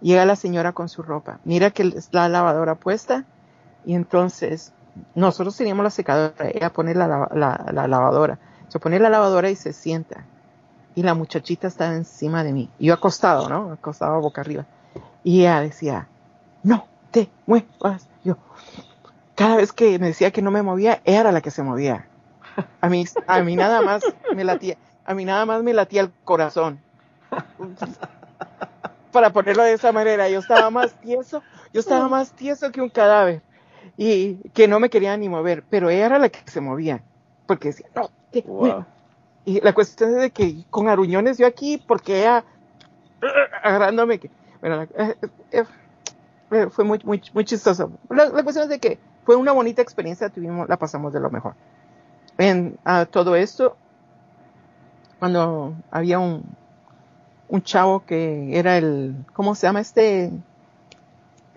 Llega la señora con su ropa, mira que la lavadora puesta y entonces nosotros teníamos la secadora, ella pone la, la, lavadora, se pone la lavadora y se sienta. Y la muchachita estaba encima de mí, yo acostado, ¿no? Acostado boca arriba. Y ella decía, no te muevas, yo, cada vez que me decía que no me movía, era la que se movía. A mí, a mí nada más me latía, a mí nada más me latía el corazón. Para ponerlo de esa manera. Yo estaba más tieso, yo estaba más tieso que un cadáver y que no me quería ni mover, pero ella era la que se movía, porque decía, no, y la cuestión es de que con aruñones yo aquí, porque ella agarrándome, que, bueno, eh, eh, eh, fue muy, muy, muy chistoso. La, cuestión es de que fue una bonita experiencia, tuvimos, la pasamos de lo mejor. En todo esto, cuando había un, un chavo que era el, ¿cómo se llama este?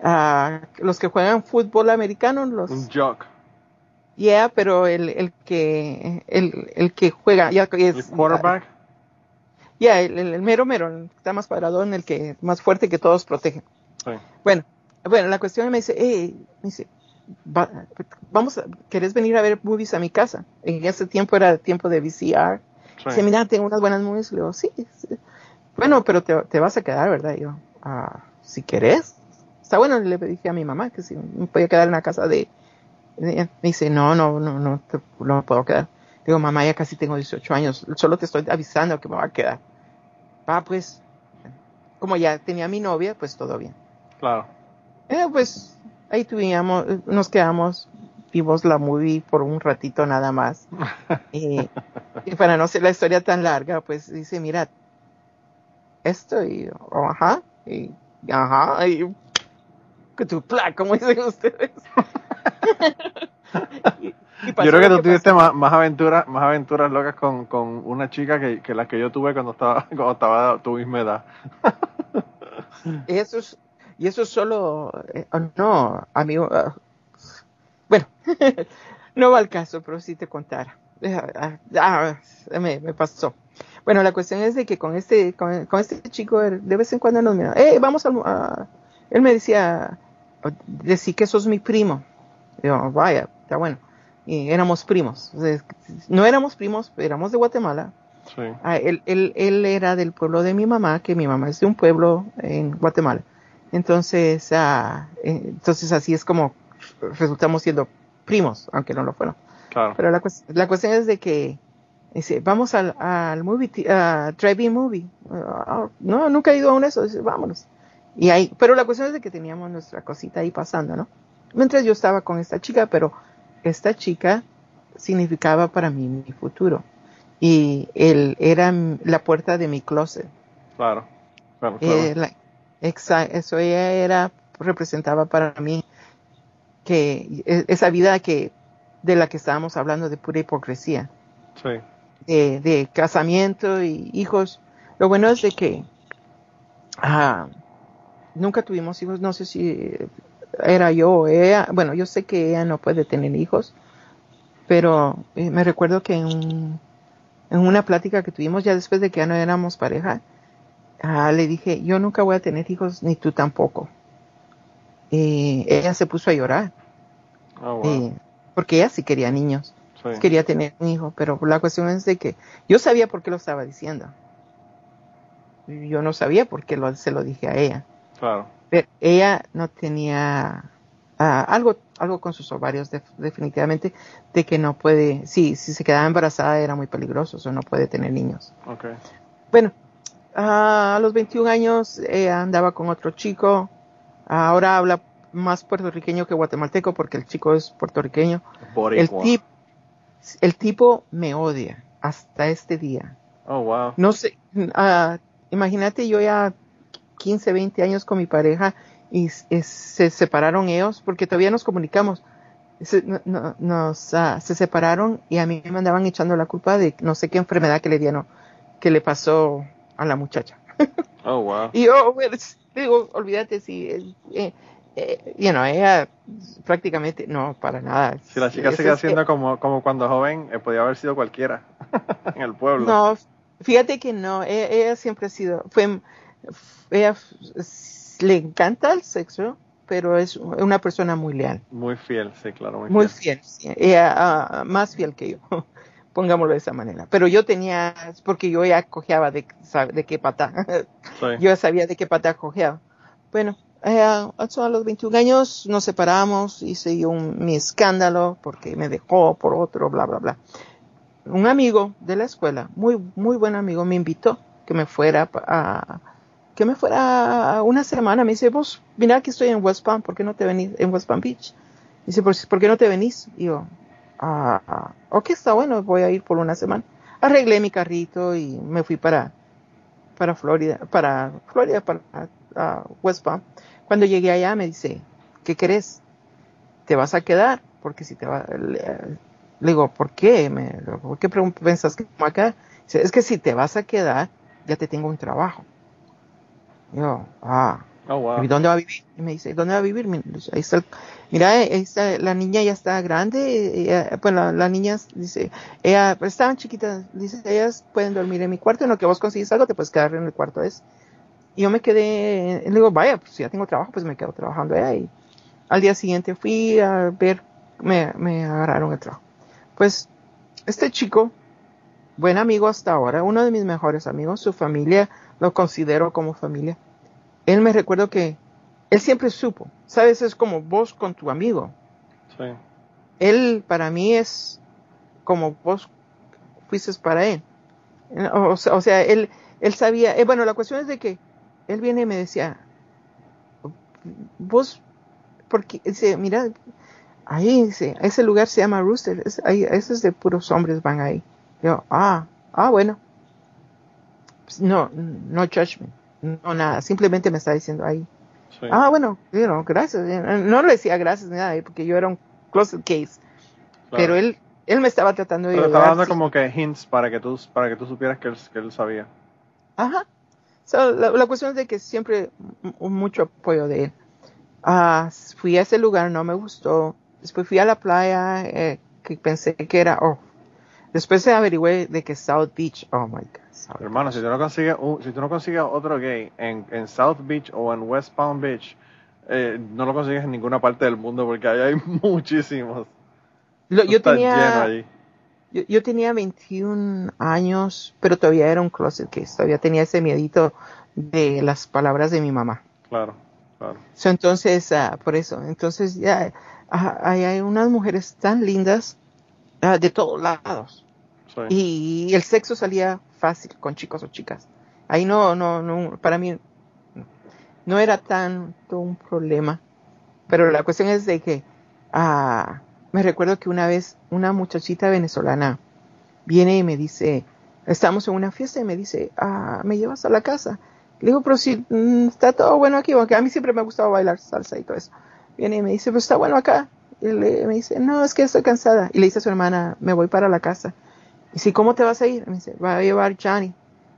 Uh, los que juegan fútbol americano, los... Un jock. Yeah, pero el, el que, el, el que juega, ya es... ¿El quarterback? Ya, yeah, el, el, mero mero, el que está más en el que, más fuerte que todos protegen. Sí. Bueno, bueno, la cuestión me dice, eh, me dice, vamos, a, ¿querés venir a ver movies a mi casa? En ese tiempo era tiempo de VCR. Sí. Dice, mira, tengo unas buenas movies. Le digo, sí, sí. Bueno, pero te, te, vas a quedar, ¿verdad? yo, ah, si querés. Está bueno, le dije a mi mamá que si me podía quedar en la casa de... me dice, no, no, no, no, no puedo quedar. Digo, mamá, ya casi tengo 18 años, solo te estoy avisando que me va a quedar. Ah, pues, como ya tenía mi novia, pues todo bien. Claro. Eh, pues ahí tuvimos, nos quedamos, vimos la movie por un ratito nada más. y para no ser la historia tan larga, pues dice, mira, esto y ajá, y ajá, y que tu plan, como dicen ustedes. yo creo que tú tuviste más, más, aventuras, más aventuras locas con, con una chica que, que las que yo tuve cuando estaba, cuando estaba tu misma edad. eso es, y eso es solo, eh, oh, no, amigo, uh, bueno, no va al caso, pero si te contara. Ah, ah, me, me pasó. Bueno, la cuestión es de que con este, con, este chico de vez en cuando nos mira, eh, vamos a, él me decía, decir que sos mi primo. Yo, vaya, está bueno. Y éramos primos. no éramos primos, éramos de Guatemala. Sí. Ah, él, él, él, era del pueblo de mi mamá, que mi mamá es de un pueblo en Guatemala. Entonces, ah, eh, entonces así es como resultamos siendo primos, aunque no lo fueron. Claro. Pero la, la cuestión es de que Dice, vamos al, al movie, uh, drive-in movie. Uh, no, nunca he ido a uno de esos. Dice, vámonos. Y ahí, pero la cuestión es de que teníamos nuestra cosita ahí pasando, ¿no? Mientras yo estaba con esta chica, pero esta chica significaba para mí mi futuro. Y él era la puerta de mi closet. Claro, claro, eh, exacto, eso ella era, representaba para mí que e, esa vida que, de la que estábamos hablando de pura hipocresía. Sí de, casamiento y hijos. Lo bueno es de que ah, nunca tuvimos hijos, no sé si era yo o ella, bueno, yo sé que ella no puede tener hijos, pero eh, me recuerdo que en, en, una plática que tuvimos ya después de que ya no éramos pareja, ah, le dije, yo nunca voy a tener hijos, ni tú tampoco. Y ella se puso a llorar. Oh, eh, porque ella sí quería niños. Quería tener un hijo, pero la cuestión es de que yo sabía por qué lo estaba diciendo. Yo no sabía por qué lo, se lo dije a ella. Claro. Pero ella no tenía ah, algo, algo con sus ovarios definitivamente de que no puede, sí, si se quedaba embarazada era muy peligroso, o no puede tener niños. Okay. Bueno, a los 21 años ella andaba con otro chico, ahora habla más puertorriqueño que guatemalteco porque el chico es puertorriqueño. El tipo el tipo me odia hasta este día. Oh, wow. No sé, uh, imagínate yo ya 15, 20 años con mi pareja y se separaron ellos porque todavía nos comunicamos. Se, nos, uh, se separaron y a mí me andaban echando la culpa de no sé qué enfermedad que le dieron, que le pasó a la muchacha. Oh, wow. y yo, digo, olvídate si, eh, eh, you know, ella prácticamente, no, para nada. Si la chica sigue haciendo como, como cuando joven, eh, podía haber sido cualquiera en el pueblo. No, fíjate que no, ella, siempre ha sido, fue, ella le encanta el sexo, pero es una persona muy leal. Muy fiel, sí, claro. Muy, fiel, más fiel que yo, pongámoslo de esa manera. Pero yo tenía, porque yo ya cojeaba de, de qué pata. Yo sabía de qué pata cojeaba. Bueno, eh, a los 21 años nos separamos, hice yo un, mi escándalo porque me dejó por otro, bla, bla, bla. Un amigo de la escuela, muy, muy buen amigo, me invitó que me fuera a, que me fuera una semana. Me dice, vos, mira que estoy en West Palm, ¿por qué no te venís en West Palm Beach? Dice, ¿por, qué no te venís? Y yo, ah, ah, ok, está bueno, voy a ir por una semana. Arreglé mi carrito y me fui para, para Florida, para Florida, para West Palm. Cuando llegué allá me dice, ¿qué querés? ¿Te vas a quedar? Porque si te va, le, digo, ¿por qué? Me, ¿Por qué pensas que acá? Dice, es que si te vas a quedar, ya te tengo un trabajo. Yo, ah. Oh, ¿Y dónde va a vivir? Y me dice, ¿dónde va a vivir? Ahí está, mira, ahí está, la niña ya está grande. bueno, la, niña dice, ella, pues, estaban chiquitas, dice, ellas pueden dormir en mi cuarto, en lo que vos consigues algo, te puedes quedar en el cuarto es. Y yo me quedé, le digo, vaya, pues si ya tengo trabajo, pues me quedo trabajando ahí. Al día siguiente fui a ver, me, me agarraron el trabajo. Pues, este chico, buen amigo hasta ahora, uno de mis mejores amigos, su familia lo considero como familia. Él me recuerdo que él siempre supo, sabes, es como vos con tu amigo. Sí. Él para mí es como vos fuiste para él. O, sea, él, él sabía, eh, bueno, la cuestión es de que él viene y me decía, vos, porque, dice, mira, ahí, dice, ese lugar se llama Rooster, es, ahí, esos de puros hombres van ahí. Yo, ah, ah, bueno, no, no judgment, no nada, simplemente me está diciendo ahí. Ah, bueno, gracias. No le decía gracias ni nada, porque yo era un closet case. Pero él, él me estaba tratando de Pero estaba dando como que hints para que tú, para que tú supieras que él, que él sabía. Ajá. la, cuestión es de que siempre mucho apoyo de él. Ah, fui a ese lugar, no me gustó. Después fui a la playa, eh, que pensé que era, oh. Después se averigüé de que South Beach, oh my God. Hermano, si tú no consigues, si tú no consigues otro gay en, en South Beach o en West Palm Beach, eh, no lo consigues en ninguna parte del mundo porque ahí hay muchísimos. yo tenía, yo, yo, tenía 21 años, pero todavía era un closet case, todavía tenía ese miedito de las palabras de mi mamá. Claro, claro. entonces, uh, por eso, entonces ya hay unas mujeres tan lindas uh, de todos lados. Y el sexo salía fácil con chicos o chicas. Ahí no, no, no, para mí no era tanto un problema. Pero la cuestión es de que, ah, me recuerdo que una vez una muchachita venezolana viene y me dice, estamos en una fiesta y me dice, ah, ¿me llevas a la casa? Le digo, pero si mm, está todo bueno aquí, porque a mí siempre me ha gustado bailar salsa y todo eso. Viene y me dice, pues está bueno acá. Y le, dice, no, es que estoy cansada. Y le dice a su hermana, me voy para la casa. Y si, ¿cómo te vas a ir? Me dice, va a llevar Johnny.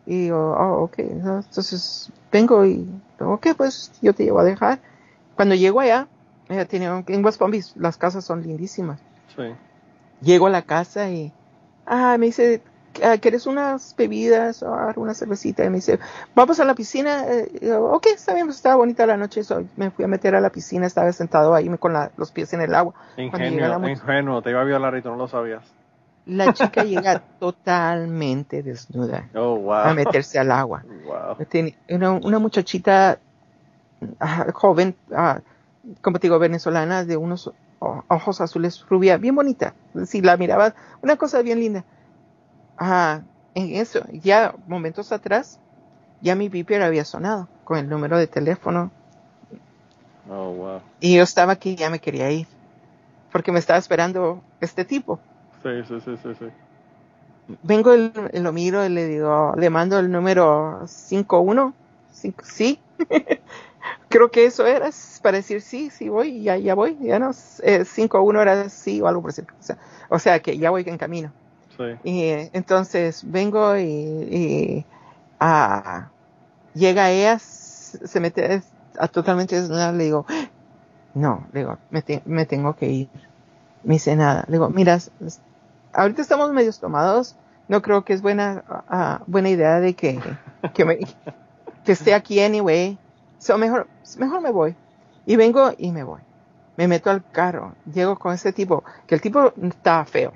Y yo, oh, ok. Entonces vengo y, ok, pues yo te llevo a dejar. Cuando llego allá, ella tiene, en West Palm Beach las casas son lindísimas. Sí. Llego a la casa y, ah, me dice, ah, ¿quieres unas bebidas o una cervecita? Y me dice, vamos a la piscina. Y yo, ok, está bien, pues estaba bonita la noche. me fui a meter a la piscina, estaba sentado ahí con los pies en el agua. Ingenuo, ingenuo, te iba a violar y tú no lo sabías la chica llega totalmente desnuda oh, a meterse al agua. Una, una muchachita ah, joven, ah, como te digo, venezolana, de unos ojos azules, rubia, bien bonita. Si la miraba, una cosa bien linda. Ah, en eso, ya momentos atrás, ya mi beeper había sonado con el número de teléfono. Oh, y yo estaba aquí, ya me quería ir, porque me estaba esperando este tipo. Sí, sí, sí, sí, Vengo, y lo miro y le digo, le mando el número 51, sí. Creo que eso era para decir sí, sí voy, ya, ya voy, ya no, 51 eh, era sí o algo por decir. O sea, que ya voy en camino. Sí. Y entonces vengo y, ah, llega ella, se mete a, totalmente desnuda, le digo, no, le digo, me, me tengo que ir. Me dice nada. Le digo, mira, ahorita estamos medios tomados. No creo que es buena, uh, buena idea de que, que, me, que esté aquí anyway. So, mejor, mejor me voy. Y vengo y me voy. Me meto al carro. Llego con ese tipo, que el tipo estaba feo.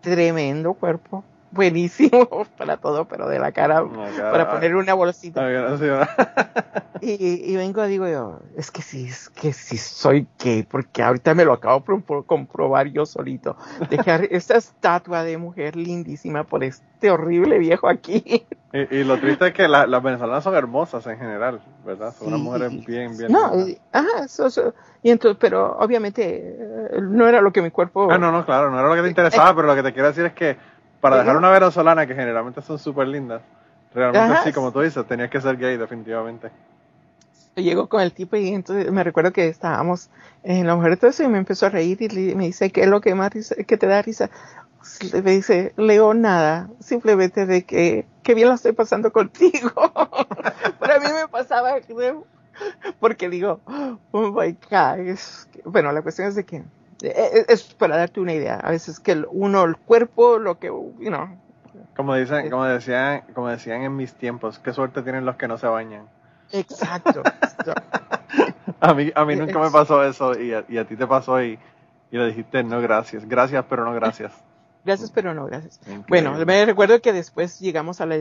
Tremendo cuerpo buenísimo para todo, pero de la cara, para poner una bolsita. y, y, vengo, digo yo, es que sí, es que sí soy gay, porque ahorita me lo acabo de comprobar yo solito. Dejar esta estatua de mujer lindísima por este horrible viejo aquí. Y, lo triste es que las venezolanas son hermosas en general, ¿verdad? Son unas mujeres bien, bien. No, ajá, y entonces, pero obviamente eh, no era lo que mi cuerpo. Ah, no, no, claro, no era lo que te interesaba, pero lo que te quiero decir es que para dejar una venezolana que generalmente son súper lindas, realmente sí, como tú dices, tenías que ser gay definitivamente. Llegó con el tipo y entonces me recuerdo que estábamos en la mujer y me empezó a reír y me dice, ¿qué es lo que más que te da risa? Me dice, Leo nada, simplemente de que, qué bien lo estoy pasando contigo. Pero a mí me pasaba, porque digo, oh my God. bueno, la cuestión es de que es para darte una idea. A veces que uno, el cuerpo, lo que, you know. Como dicen, como decían, como decían en mis tiempos, qué suerte tienen los que no se bañan. Exacto. a mí, a mí nunca me pasó eso y a, y a ti te pasó y, y, le dijiste no gracias, gracias pero no gracias. Gracias pero no gracias. Bueno, me recuerdo que después llegamos a la,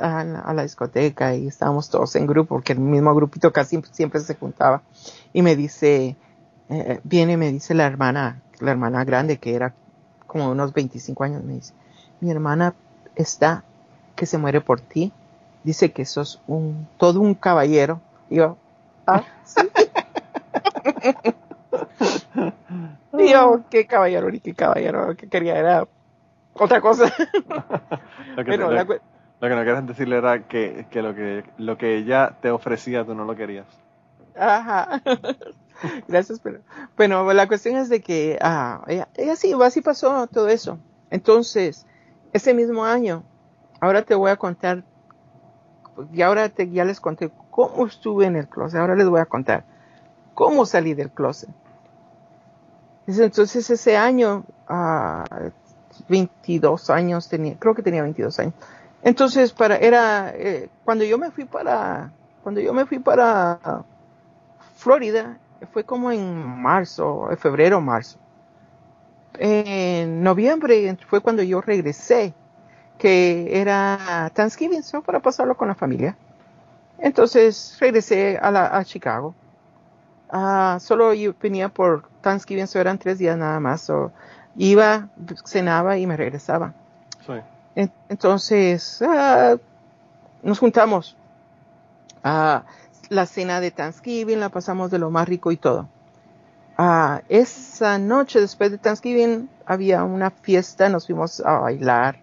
a, a la discoteca y estábamos todos en grupo porque el mismo grupito casi siempre se juntaba y me dice, eh, viene y me dice la hermana, la hermana grande que era como unos 25 años, me dice, mi hermana está que se muere por ti, dice que sos un, todo un caballero. Y yo, ah, sí. y yo, qué caballero, ni qué caballero, que quería era otra cosa. lo, que, lo, que no querías decirle era que, que, lo que lo que ella te ofrecía tú no lo querías. Ajá. Gracias, pero bueno, la cuestión es de que ah, ella, sí, así pasó todo eso. Entonces, ese mismo año, ahora te voy a contar, y ahora te, ya les conté cómo estuve en el closet, ahora les voy a contar cómo salí del closet. Entonces ese año, 22 ah, años tenía, creo que tenía 22 años. Entonces para, era, eh, cuando yo me fui para, cuando yo me fui para Florida, fue como en marzo, en febrero, marzo. En noviembre fue cuando yo regresé, que era Thanksgiving, so para pasarlo con la familia. Entonces regresé a, la, a Chicago. Uh, solo yo venía por Thanksgiving, so eran tres días nada más. So iba, cenaba y me regresaba. entonces uh, nos juntamos. Uh, la cena de Thanksgiving, la pasamos de lo más rico y todo. Ah, esa noche después de Thanksgiving había una fiesta, nos fuimos a bailar.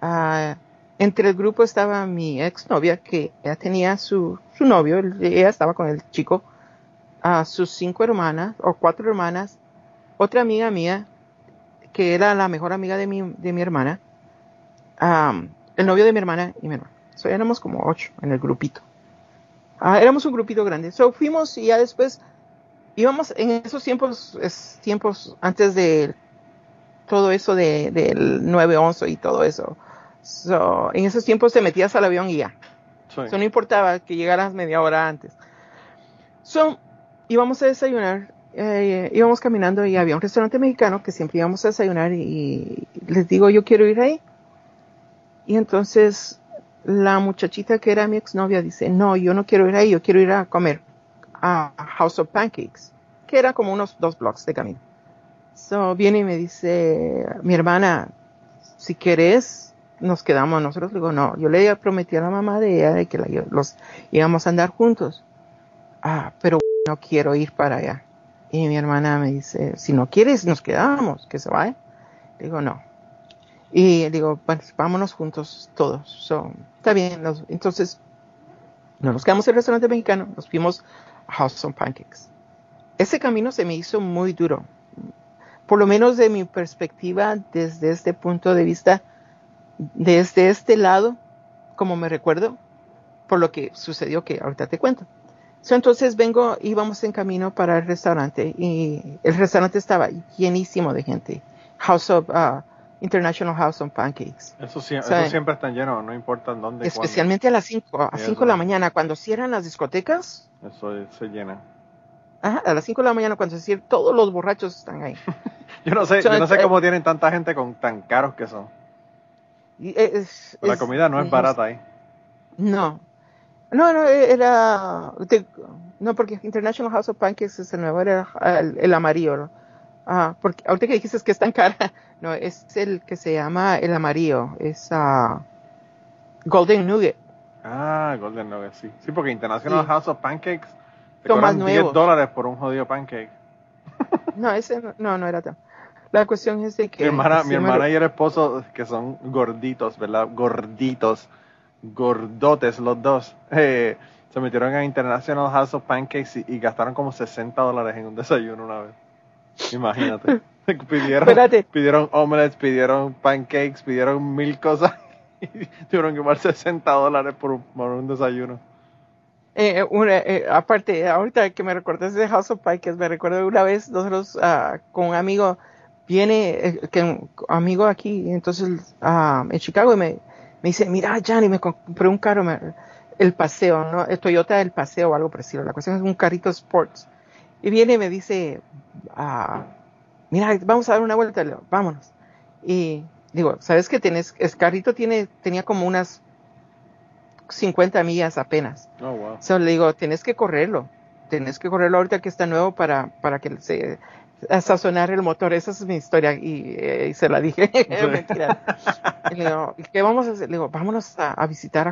Ah, entre el grupo estaba mi ex novia que ya tenía su, su novio, ella estaba con el chico, a sus cinco hermanas o cuatro hermanas, otra amiga mía que era la mejor amiga de mi, de mi hermana, el novio de mi hermana y mi hermana. So, éramos como ocho en el grupito. Ah, éramos un grupito grande. So fuimos y ya después íbamos en esos tiempos, es, tiempos antes de todo eso de, del 9-11 y todo eso. So, en esos tiempos te metías al avión y ya. no importaba que llegaras media hora antes. So, íbamos a desayunar, eh, íbamos caminando y había un restaurante mexicano que siempre íbamos a desayunar y les digo, yo quiero ir ahí. Y entonces la muchachita que era mi exnovia dice, no, yo no quiero ir ahí, yo quiero ir a comer a House of Pancakes, que era como unos dos blocks de camino. So viene y me dice, mi hermana, si querés, nos quedamos nosotros. Le digo, no, yo le prometí a la mamá de ella de que los íbamos a andar juntos. Ah, pero no quiero ir para allá. Y mi hermana me dice, si no quieres, nos quedamos, que se vaya. Le digo, no, y digo, pues vámonos juntos todos. So, está bien. entonces, nos quedamos en el restaurante mexicano, nos fuimos a House of Pancakes. Ese camino se me hizo muy duro. Por lo menos de mi perspectiva, desde este punto de vista, desde este lado, como me recuerdo, por lo que sucedió que ahorita te cuento. entonces vengo, íbamos en camino para el restaurante y el restaurante estaba llenísimo de gente. House of, uh, International House of Pancakes. Eso, siempre está lleno, no importa dónde. Especialmente a las 5, a 5 de la mañana, cuando cierran las discotecas. Eso se llena. Ajá, a las 5 de la mañana cuando se cierran, todos los borrachos están ahí. yo no sé, yo no sé cómo tienen tanta gente con tan caros que son. la comida no es, barata ahí. No. No, no, era... no, porque International House of Pancakes es el nuevo, era el, amarillo. Ah, porque ahorita que dijiste que es tan cara, no, es el que se llama el amarillo, es uh, Golden Nugget. Ah, Golden Nugget, sí. Sí, porque International House of Pancakes te cobran 10 dólares por un jodido pancake. No, ese no, no era tan. La cuestión es de que... Mi hermana, mi hermana y el esposo, que son gorditos, ¿verdad? Gorditos, gordotes los dos, eh, se metieron a International House of Pancakes y, y gastaron como 60 dólares en un desayuno una vez. Imagínate. pidieron, pidieron omelets, pidieron pancakes, pidieron mil cosas y tuvieron que pagar 60 dólares por, un desayuno. Eh, eh, eh, aparte, ahorita que me recordaste de House of Pancakes, me recuerdo una vez nosotros uh, con un amigo, viene, que un amigo aquí, entonces uh, en Chicago, y me, me dice, mira, Johnny, me compré un carro, el paseo, ¿no? El Toyota del paseo o algo parecido. La cuestión es un carrito sports. Y viene y me dice, mira, vamos a dar una vuelta, vámonos. Y digo, ¿sabes qué tienes? El carrito tiene, tenía como unas 50 millas apenas. Oh, wow. So, le digo, tienes que correrlo. Tienes que correrlo ahorita que está nuevo para, para que se sazonar el motor. Esa es mi historia y, eh, se la dije. Mentira. Y le digo, ¿qué vamos a hacer? Le digo, vámonos a, visitar a...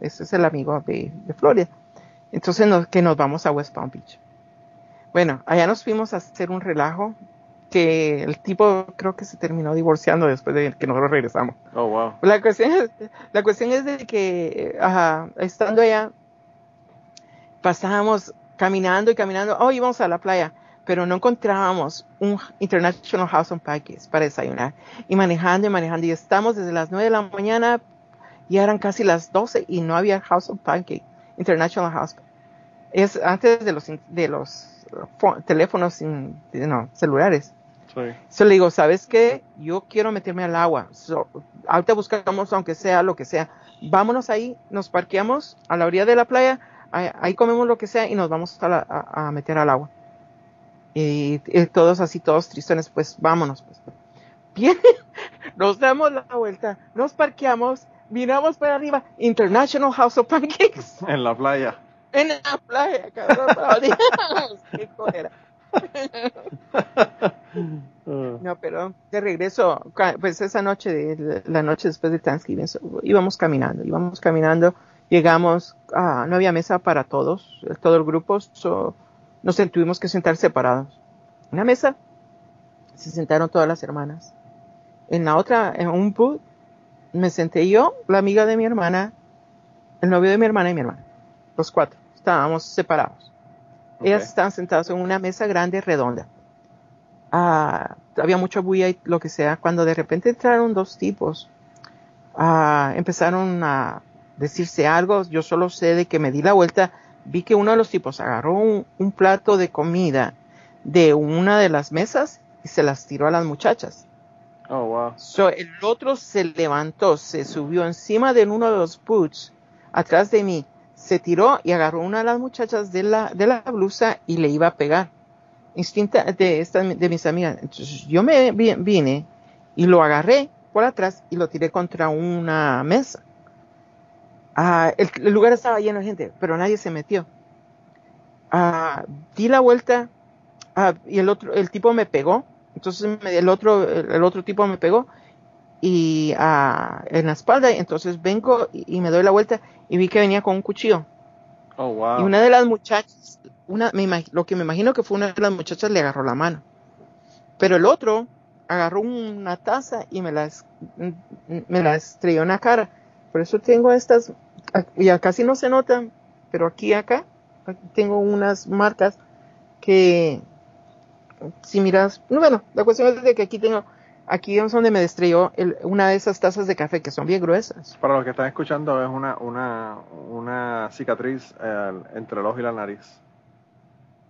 Ese es el amigo de, de Florida. Entonces, que nos vamos a West Palm Beach. Bueno, allá nos fuimos a hacer un relajo que el tipo creo que se terminó divorciando después de que nosotros regresamos. Oh, wow. La cuestión es, la cuestión es de que, ajá, estando allá, pasábamos caminando y caminando, oh, íbamos a la playa, pero no encontrábamos un International House of Pancakes para desayunar. Y manejando y manejando, y estamos desde las 9 de la mañana, y eran casi las 12 y no había House of Pancakes, International House. Es antes de los, de los teléfonos sin, no, celulares. Sí. le digo, ¿sabes qué? Yo quiero meterme al agua. ahorita buscamos, aunque sea lo que sea. Vámonos ahí, nos parqueamos a la orilla de la playa, ahí, comemos lo que sea y nos vamos a, meter al agua. Y, todos así, todos tristones, pues vámonos. Pues. Bien, nos damos la vuelta, nos parqueamos, miramos para arriba, International House of Pancakes. En la playa en la playa, cabrón. Qué cólera. No, pero de regreso, pues esa noche, la noche después de Thanksgiving, íbamos caminando, íbamos caminando, llegamos, ah, no había mesa para todos, todo el grupo, nos tuvimos que sentar separados. Una mesa, se sentaron todas las hermanas. En la otra, en un booth, me senté yo, la amiga de mi hermana, el novio de mi hermana y mi hermana, los cuatro estábamos separados. Ellas estaban sentadas en una mesa grande, redonda. Ah, había mucha bulla y lo que sea. Cuando de repente entraron dos tipos, ah, empezaron a decirse algo. Yo solo sé de que me di la vuelta, vi que uno de los tipos agarró un, plato de comida de una de las mesas y se las tiró a las muchachas. Oh, wow. el otro se levantó, se subió encima de uno de los boots atrás de mí se tiró y agarró una de las muchachas de la, de la blusa y le iba a pegar. Instinta de, esta, de mis amigas. Entonces yo me vine y lo agarré por atrás y lo tiré contra una mesa. Ah, el, lugar estaba lleno de gente, pero nadie se metió. Ah, di la vuelta ah, y el otro, el tipo me pegó. Entonces el otro, el, otro tipo me pegó y en la espalda. Entonces vengo y me doy la vuelta y vi que venía con un cuchillo. Oh, wow. Y una de las muchachas, una, lo que me imagino que fue una de las muchachas le agarró la mano. Pero el otro agarró una taza y me la, me la estrelló en la cara. Por eso tengo estas, ya casi no se notan, pero aquí acá, tengo unas marcas que, si miras, bueno, la cuestión es de que aquí tengo aquí es donde me destruyó una de esas tazas de café que son bien gruesas. Para los que están escuchando, es una, una, una cicatriz eh, entre el ojo y la nariz.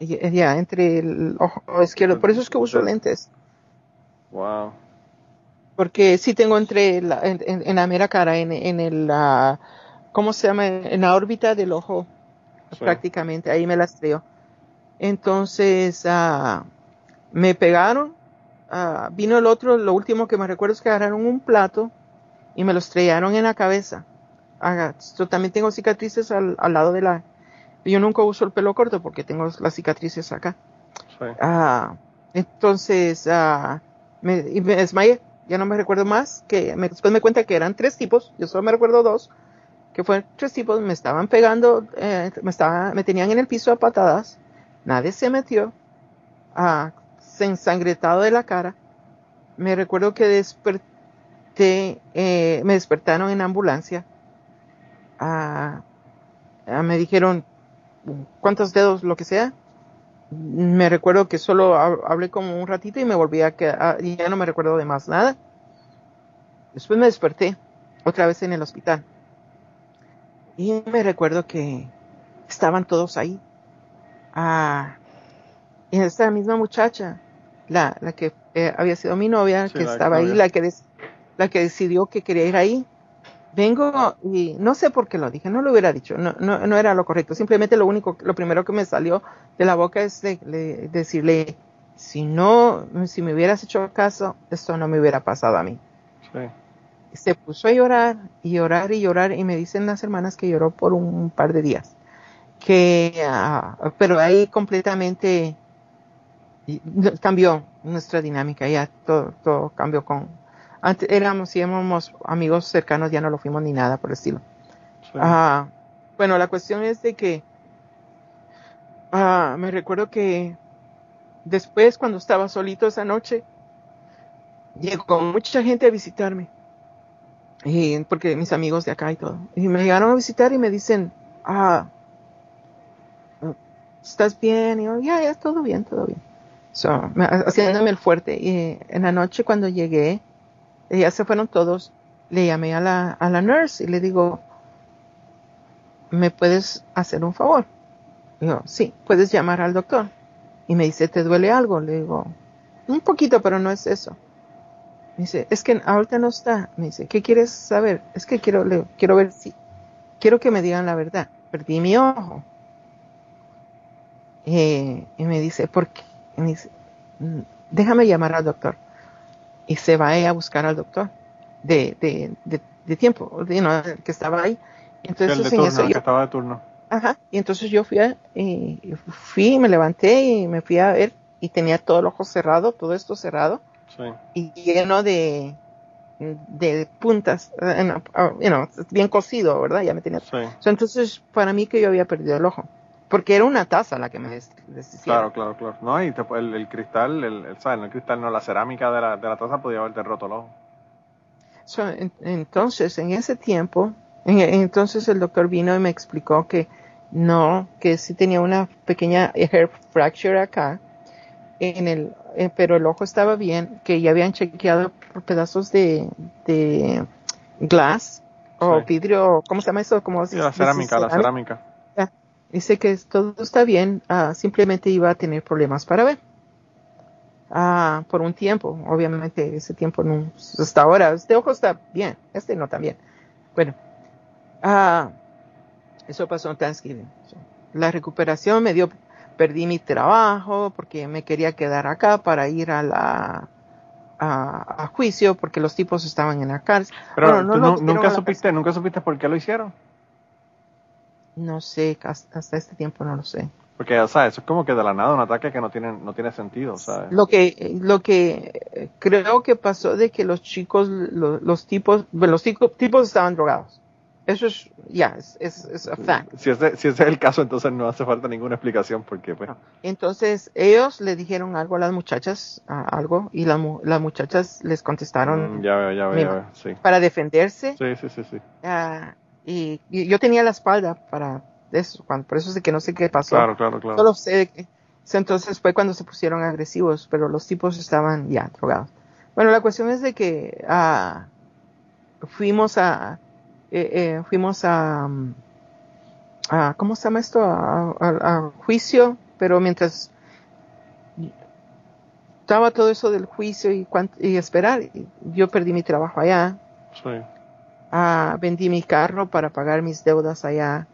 Ya, entre el ojo izquierdo. Por eso es que uso lentes. Wow. Porque sí tengo entre la, en, la mera cara, en, en el, uh, ¿cómo se llama? En la órbita del ojo, prácticamente, ahí me treo. Entonces, uh, me pegaron, uh, vino el otro, lo último que me recuerdo es que agarraron un plato y me lo estrellaron en la cabeza. Yo también tengo cicatrices al, al, lado de la... Yo nunca uso el pelo corto porque tengo las cicatrices acá. entonces, me, me desmayé ya no me recuerdo más, que después me cuenta que eran tres tipos, yo solo me recuerdo dos, que fueron tres tipos, me estaban pegando, eh, me, estaba, me tenían en el piso a patadas, nadie se metió, ah, se ensangretado de la cara, me recuerdo que desperté, eh, me despertaron en ambulancia, ah, ah, me dijeron cuántos dedos, lo que sea, me recuerdo que solo hablé como un ratito y me volví a quedar, y ya no me recuerdo de más nada. Después me desperté otra vez en el hospital. Y me recuerdo que estaban todos ahí. Ah, y esta misma muchacha, la, la que eh, había sido mi novia, que estaba ahí, la que, la que decidió que quería ir ahí, vengo y no sé por qué lo dije, no lo hubiera dicho, no, no, no era lo correcto, simplemente lo único, lo primero que me salió de la boca es de, decirle, si no, si me hubieras hecho caso, esto no me hubiera pasado a mí. Se puso a llorar y llorar y llorar y me dicen las hermanas que lloró por un par de días. Que, ah, pero ahí completamente cambió nuestra dinámica, ya todo, todo cambió con, antes éramos, éramos amigos cercanos, ya no lo fuimos ni nada por el estilo. Ah, bueno, la cuestión es de que ah, me recuerdo que después, cuando estaba solito esa noche, llegó mucha gente a visitarme. Y, porque mis amigos de acá y todo. Y me llegaron a visitar y me dicen, ah, ¿estás bien? Y yo, ya, ya, todo bien, todo bien. So, haciéndome el fuerte. Y en la noche cuando llegué, ya se fueron todos, le llamé a la, a la nurse y le digo, ¿me puedes hacer un favor? Digo, sí, puedes llamar al doctor. Y me dice, ¿te duele algo? Le digo, un poquito, pero no es eso. Me dice, es que ahorita no está. Me dice, ¿qué quieres saber? Es que quiero, le, quiero ver si, quiero que me digan la verdad. Perdí mi ojo. Eh, y me dice, ¿por qué? Y me dice, mm, déjame llamar al doctor y se va a buscar al doctor de, de, de, tiempo, que estaba ahí. Entonces, el de turno, que estaba de turno. Ajá, y entonces yo fui, a, y fui, me levanté y me fui a ver y tenía todo el ojo cerrado, todo esto cerrado sí. y lleno de, de puntas, eh, bien cosido, ¿verdad? Ya me tenía. Sí. entonces, para mí que yo había perdido el ojo porque era una taza la que me Claro, claro, claro. No, y el, cristal, el, el, ¿sabes? el cristal, no, la cerámica de la, de la taza podía haberte roto el ojo. entonces, en ese tiempo, entonces el doctor vino y me explicó que no, que sí tenía una pequeña hair fracture acá, en el, eh, pero el ojo estaba bien, que ya habían chequeado por pedazos de, de glass o vidrio, ¿cómo se llama eso? Como la cerámica, la cerámica Dice que todo está bien, ah, simplemente iba a tener problemas para ver. Ah, por un tiempo, obviamente ese tiempo no, hasta ahora, este ojo está bien, este no también. Bueno, ah, eso pasó en Thanksgiving. La recuperación me dio, perdí mi trabajo porque me quería quedar acá para ir a la, a, juicio porque los tipos estaban en la cárcel. Pero nunca supiste, nunca supiste por qué lo hicieron. No sé, hasta este tiempo no lo sé. Porque, o sea, eso es como que de la nada un ataque que no tiene, no tiene sentido, ¿sabes? Lo que, lo que creo que pasó de que los chicos, los, tipos, bueno, los tipos estaban drogados. Eso es, ya, es, es, fact. Si ese, si ese es el caso, entonces no hace falta ninguna explicación porque, pues. Entonces, ellos le dijeron algo a las muchachas, algo, y las muchachas les contestaron. Mm, ya ya ya sí. Para defenderse. Sí, sí, sí, sí. Ah, y, yo tenía la espalda para eso, cuando, por eso sé que no sé qué pasó. Claro, claro, claro. Solo sé que entonces fue cuando se pusieron agresivos, pero los tipos estaban ya drogados. Bueno, la cuestión es de que ah, fuimos a, eh, eh, fuimos a, a, ¿cómo se llama esto? A, a, juicio, pero mientras estaba todo eso del juicio y, y esperar. Yo perdí mi trabajo allá. Sí. Ah, vendí mi carro para pagar mis deudas allá.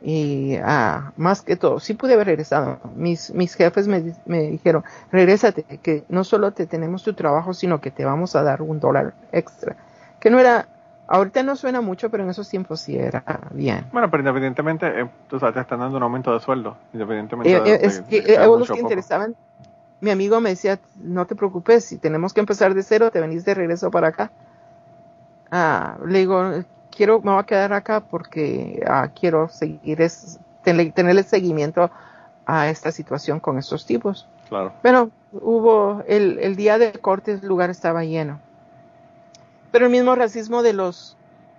Y ah, más que todo, sí pude haber regresado. Mis, mis jefes me, me dijeron, regrésate, que no solo te tenemos tu trabajo, sino que te vamos a dar un dólar extra. Que no era, ahorita no suena mucho, pero en esos tiempos sí era bien. Bueno, pero independientemente, eh, tú sabes, te están dando un aumento de sueldo, independientemente eh, eh, es que, los que interesaban, mi amigo me decía, no te preocupes, si tenemos que empezar de cero, te venís de regreso para acá. Ah, le digo, quiero, me voy a quedar acá porque ah, quiero seguir, es, tener, el seguimiento a esta situación con estos tipos. Claro. Pero hubo, el, el día de corte, el lugar estaba lleno. Pero el mismo racismo de los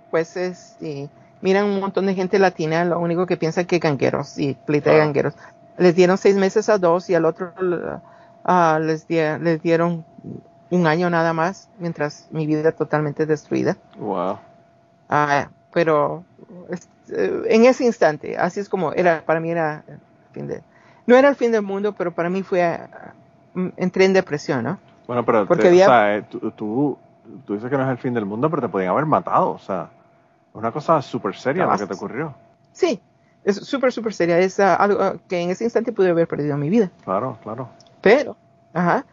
jueces, y miran un montón de gente latina, lo único que piensa que gangueros y pleita de gangueros. Les dieron seis meses a dos y al otro uh, les, les dieron un año nada más, mientras mi vida totalmente destruida. Wow. Ah, pero eh, en ese instante, así es como era, para mí era el fin de, no era el fin del mundo, pero para mí fue, uh, entré en depresión, ¿no? Bueno, pero Porque había, o sea, eh, tú, tú, dices que no es el fin del mundo, pero te podían haber matado, o sea, una cosa súper seria lo que te ocurrió. Sí, es súper, súper seria, es uh, algo uh, que en ese instante pude haber perdido mi vida. Claro, claro. Pero, ajá,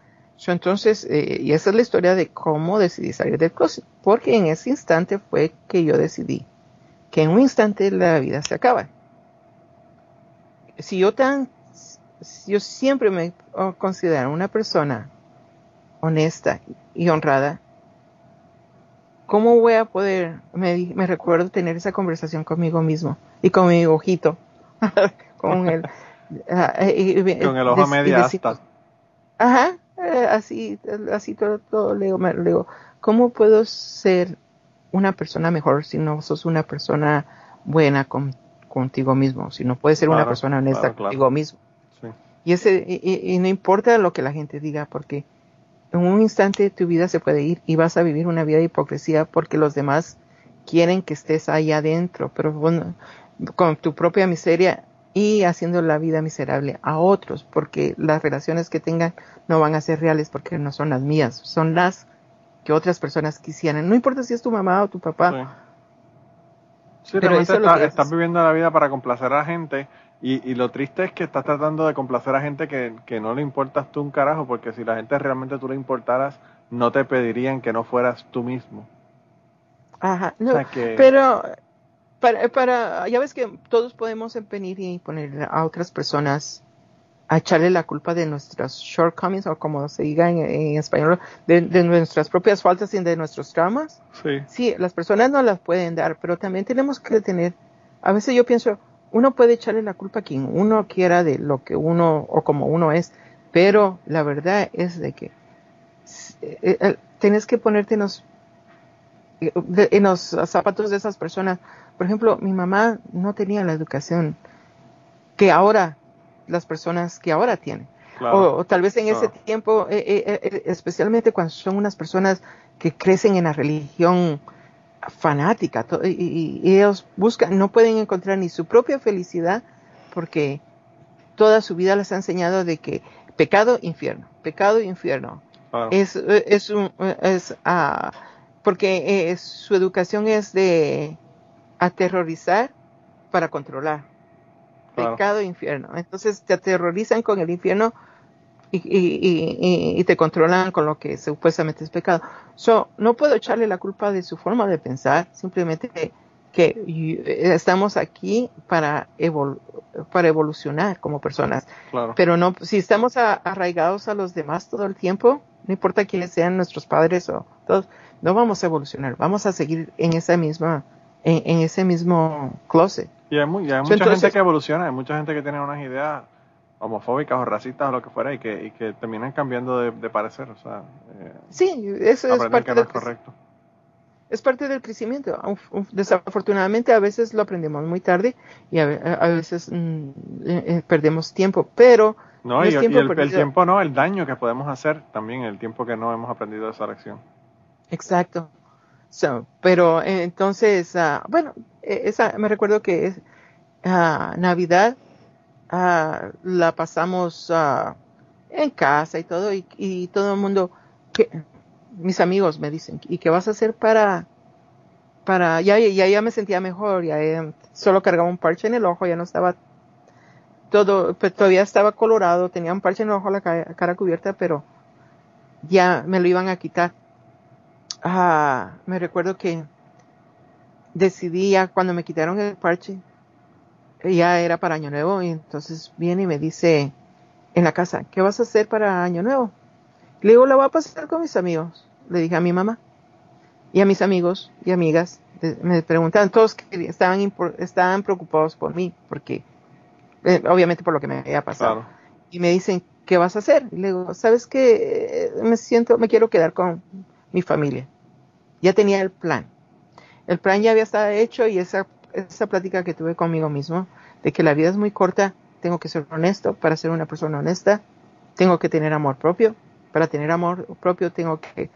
entonces, eh, y esa es la historia de cómo decidí salir del closet, porque en ese instante fue que yo decidí que en un instante la vida se acaba. Si yo tan, yo siempre me considero una persona honesta y honrada, ¿cómo voy a poder, me, me recuerdo tener esa conversación conmigo mismo y con mi ojito, con el, ah, con el ojo media hasta. Ajá, eh, así, así todo, todo le digo, ¿cómo puedo ser una persona mejor si no sos una persona buena con, contigo mismo? Si no puedes ser una persona honesta contigo mismo. Y, ese, y, no importa lo que la gente diga, porque en un instante tu vida se puede ir y vas a vivir una vida de hipocresía porque los demás quieren que estés ahí adentro, pero bueno, con tu propia miseria y haciendo la vida miserable a otros, porque las relaciones que tengan no van a ser reales porque no son las mías, son las que otras personas quisieran. No importa si es tu mamá o tu papá. Sí, estás viviendo la vida para complacer a la gente y, y, lo triste es que estás tratando de complacer a gente que, que no le importas tú un carajo, porque si la gente realmente tú le importaras, no te pedirían que no fueras tú mismo. Ajá, pero para, para, ya ves que todos podemos venir y poner a otras personas a echarle la culpa de nuestras shortcomings o como se diga en, español, de, nuestras propias faltas y de nuestros traumas. Sí. Sí, las personas no las pueden dar, pero también tenemos que tener, a veces yo pienso, uno puede echarle la culpa a quien uno quiera de lo que uno o como uno es, pero la verdad es de que eh, eh, tienes que ponerte en los, en los zapatos de esas personas por ejemplo, mi mamá no tenía la educación que ahora las personas que ahora tienen. o, tal vez en ese tiempo, eh, eh, eh, especialmente cuando son unas personas que crecen en la religión fanática y, ellos buscan, no pueden encontrar ni su propia felicidad porque toda su vida les ha enseñado de que pecado, infierno, pecado, infierno. Es, es, un, es ah, porque su educación es de aterrorizar para controlar. Pecado e infierno. Entonces te aterrorizan con el infierno y, y, y, te controlan con lo que supuestamente es pecado. So, no puedo echarle la culpa de su forma de pensar, simplemente que, que estamos aquí para, para evolucionar como personas. Pero no, si estamos arraigados a los demás todo el tiempo, no importa quiénes sean nuestros padres o todos, no vamos a evolucionar, vamos a seguir en esa misma en, ese mismo closet. Y hay, mucha gente que evoluciona, hay mucha gente que tiene unas ideas homofóbicas o racistas o lo que fuera y que, y que terminan cambiando de, parecer. O sea, eh, sí, eso es parte del correcto. Es parte del crecimiento. Desafortunadamente a veces lo aprendemos muy tarde y a, veces mm, eh, eh, perdemos tiempo, pero... No, y, tiempo el, el, tiempo no, el daño que podemos hacer también, el tiempo que no hemos aprendido de esa lección. Exacto pero eh, entonces, uh, bueno, e, esa, me recuerdo que uh, Navidad uh, la pasamos en casa y todo, y, todo el mundo, mis amigos me dicen, ¿y qué vas a hacer para, para, ya, ya, ya me sentía mejor, ya, eh, solo cargaba un parche en el ojo, ya no estaba todo, todavía estaba colorado, tenía un parche en el ojo, la cara, cubierta, pero ya me lo iban a quitar. Ah, me recuerdo que decidí ya cuando me quitaron el parche, ya era para Año Nuevo, y entonces viene y me dice en la casa, ¿qué vas a hacer para Año Nuevo? Le digo, la voy a pasar con mis amigos, le dije a mi mamá y a mis amigos y amigas. Me preguntaban, todos que estaban, estaban preocupados por mí, porque eh, obviamente por lo que me había pasado. Y me dicen, ¿qué vas a hacer? Y le digo, ¿sabes qué? Me siento, me quiero quedar con mi familia. Ya tenía el plan. El plan ya había estado hecho y esa, esa plática que tuve conmigo mismo, de que la vida es muy corta, tengo que ser honesto para ser una persona honesta, tengo que tener amor propio, para tener amor propio tengo que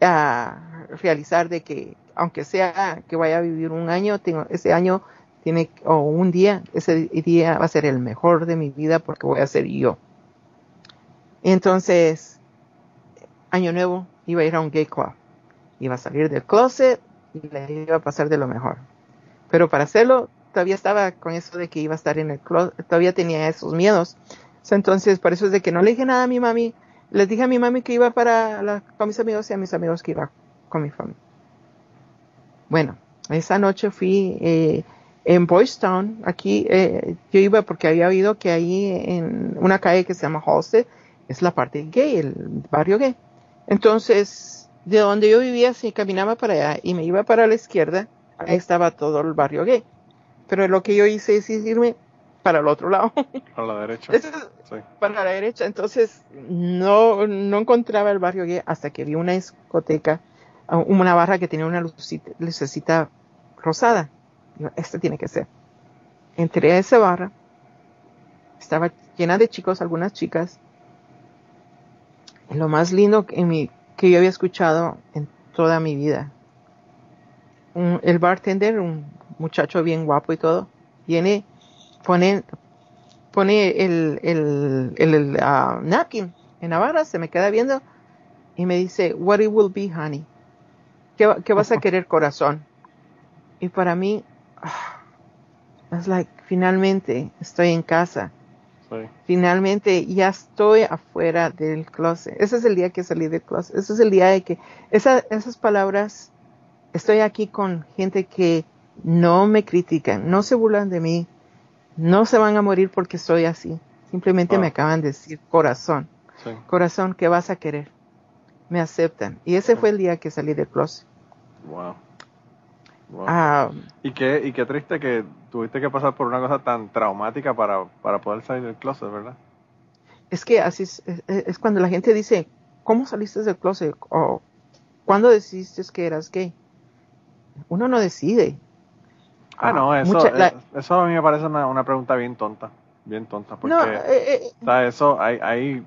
ah, realizar de que aunque sea que vaya a vivir un año, tengo, ese año tiene, o un día, ese día va a ser el mejor de mi vida porque voy a ser yo. Entonces, año nuevo, iba a ir a un gay club. Iba a salir del closet y le iba a pasar de lo mejor. Pero para hacerlo, todavía estaba con eso de que iba a estar en el closet, todavía tenía esos miedos. Entonces, por eso es de que no le dije nada a mi mami. Les dije a mi mami que iba para con mis amigos y a mis amigos que iba con mi familia. Bueno, esa noche fui, eh, en Boys Town, aquí eh, yo iba porque había oído que ahí en una calle que se llama Halsted es la parte gay, el barrio gay. Entonces, de donde yo vivía, si caminaba para allá y me iba para la izquierda, ahí estaba todo el barrio gay. Pero lo que yo hice es irme para el otro lado. Para la derecha. Para la derecha. Entonces, no, no encontraba el barrio gay hasta que vi una discoteca, una barra que tenía una lucecita rosada este tiene que ser. Entré a esa barra, estaba llena de chicos, algunas chicas. Lo más lindo que, mi, que yo había escuchado en toda mi vida. el bartender, un muchacho bien guapo y todo, viene, pone, pone el, el, el, uh, napkin en la barra, se me queda viendo y me dice, what it will be, honey. ¿Qué, qué vas a querer, corazón? Y para mí, es like, finalmente estoy en casa. Finalmente ya estoy afuera del closet. Ese es el día que salí del closet. Ese es el día de que esas palabras, estoy aquí con gente que no me critican, no se burlan de mí, no se van a morir porque soy así. Simplemente me acaban de decir, corazón, corazón, ¿qué vas a querer? Me aceptan. Y ese fue el día que salí del closet. Wow. Ah, y, qué, y qué triste que tuviste que pasar por una cosa tan traumática para, para poder salir del closet, ¿verdad? Es que así es, es, cuando la gente dice, ¿cómo saliste del closet? O ¿cuándo decidiste que eras gay? Uno no decide. Ah, no, ah, eso, eh, eso a mí me parece una, una pregunta bien tonta, bien tonta, porque eh, eh, eso hay, hay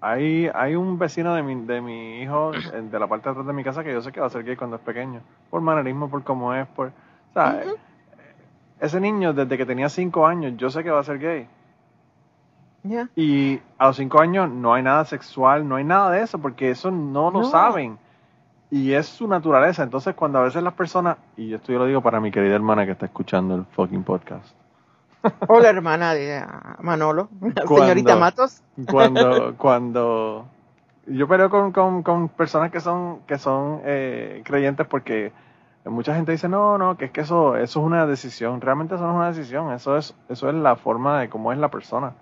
hay, hay un vecino de mi, de mi hijo de la parte de atrás de mi casa que yo sé que va a ser gay cuando es pequeño. Por manerismo, por cómo es, por... O sea, ese niño desde que tenía cinco años yo sé que va a ser gay. Y a los cinco años no hay nada sexual, no hay nada de eso, porque eso no lo saben. Y es su naturaleza. Entonces, cuando a veces las personas, y esto yo lo digo para mi querida hermana que está escuchando el fucking podcast, Hola, hermana de ah, Manolo, señorita Matos. Cuando, cuando yo peleo con, con, personas que son, que son eh, creyentes porque mucha gente dice, no, no, que es que eso, eso es una decisión. Realmente eso no es una decisión, eso es, eso es la forma de cómo es la persona.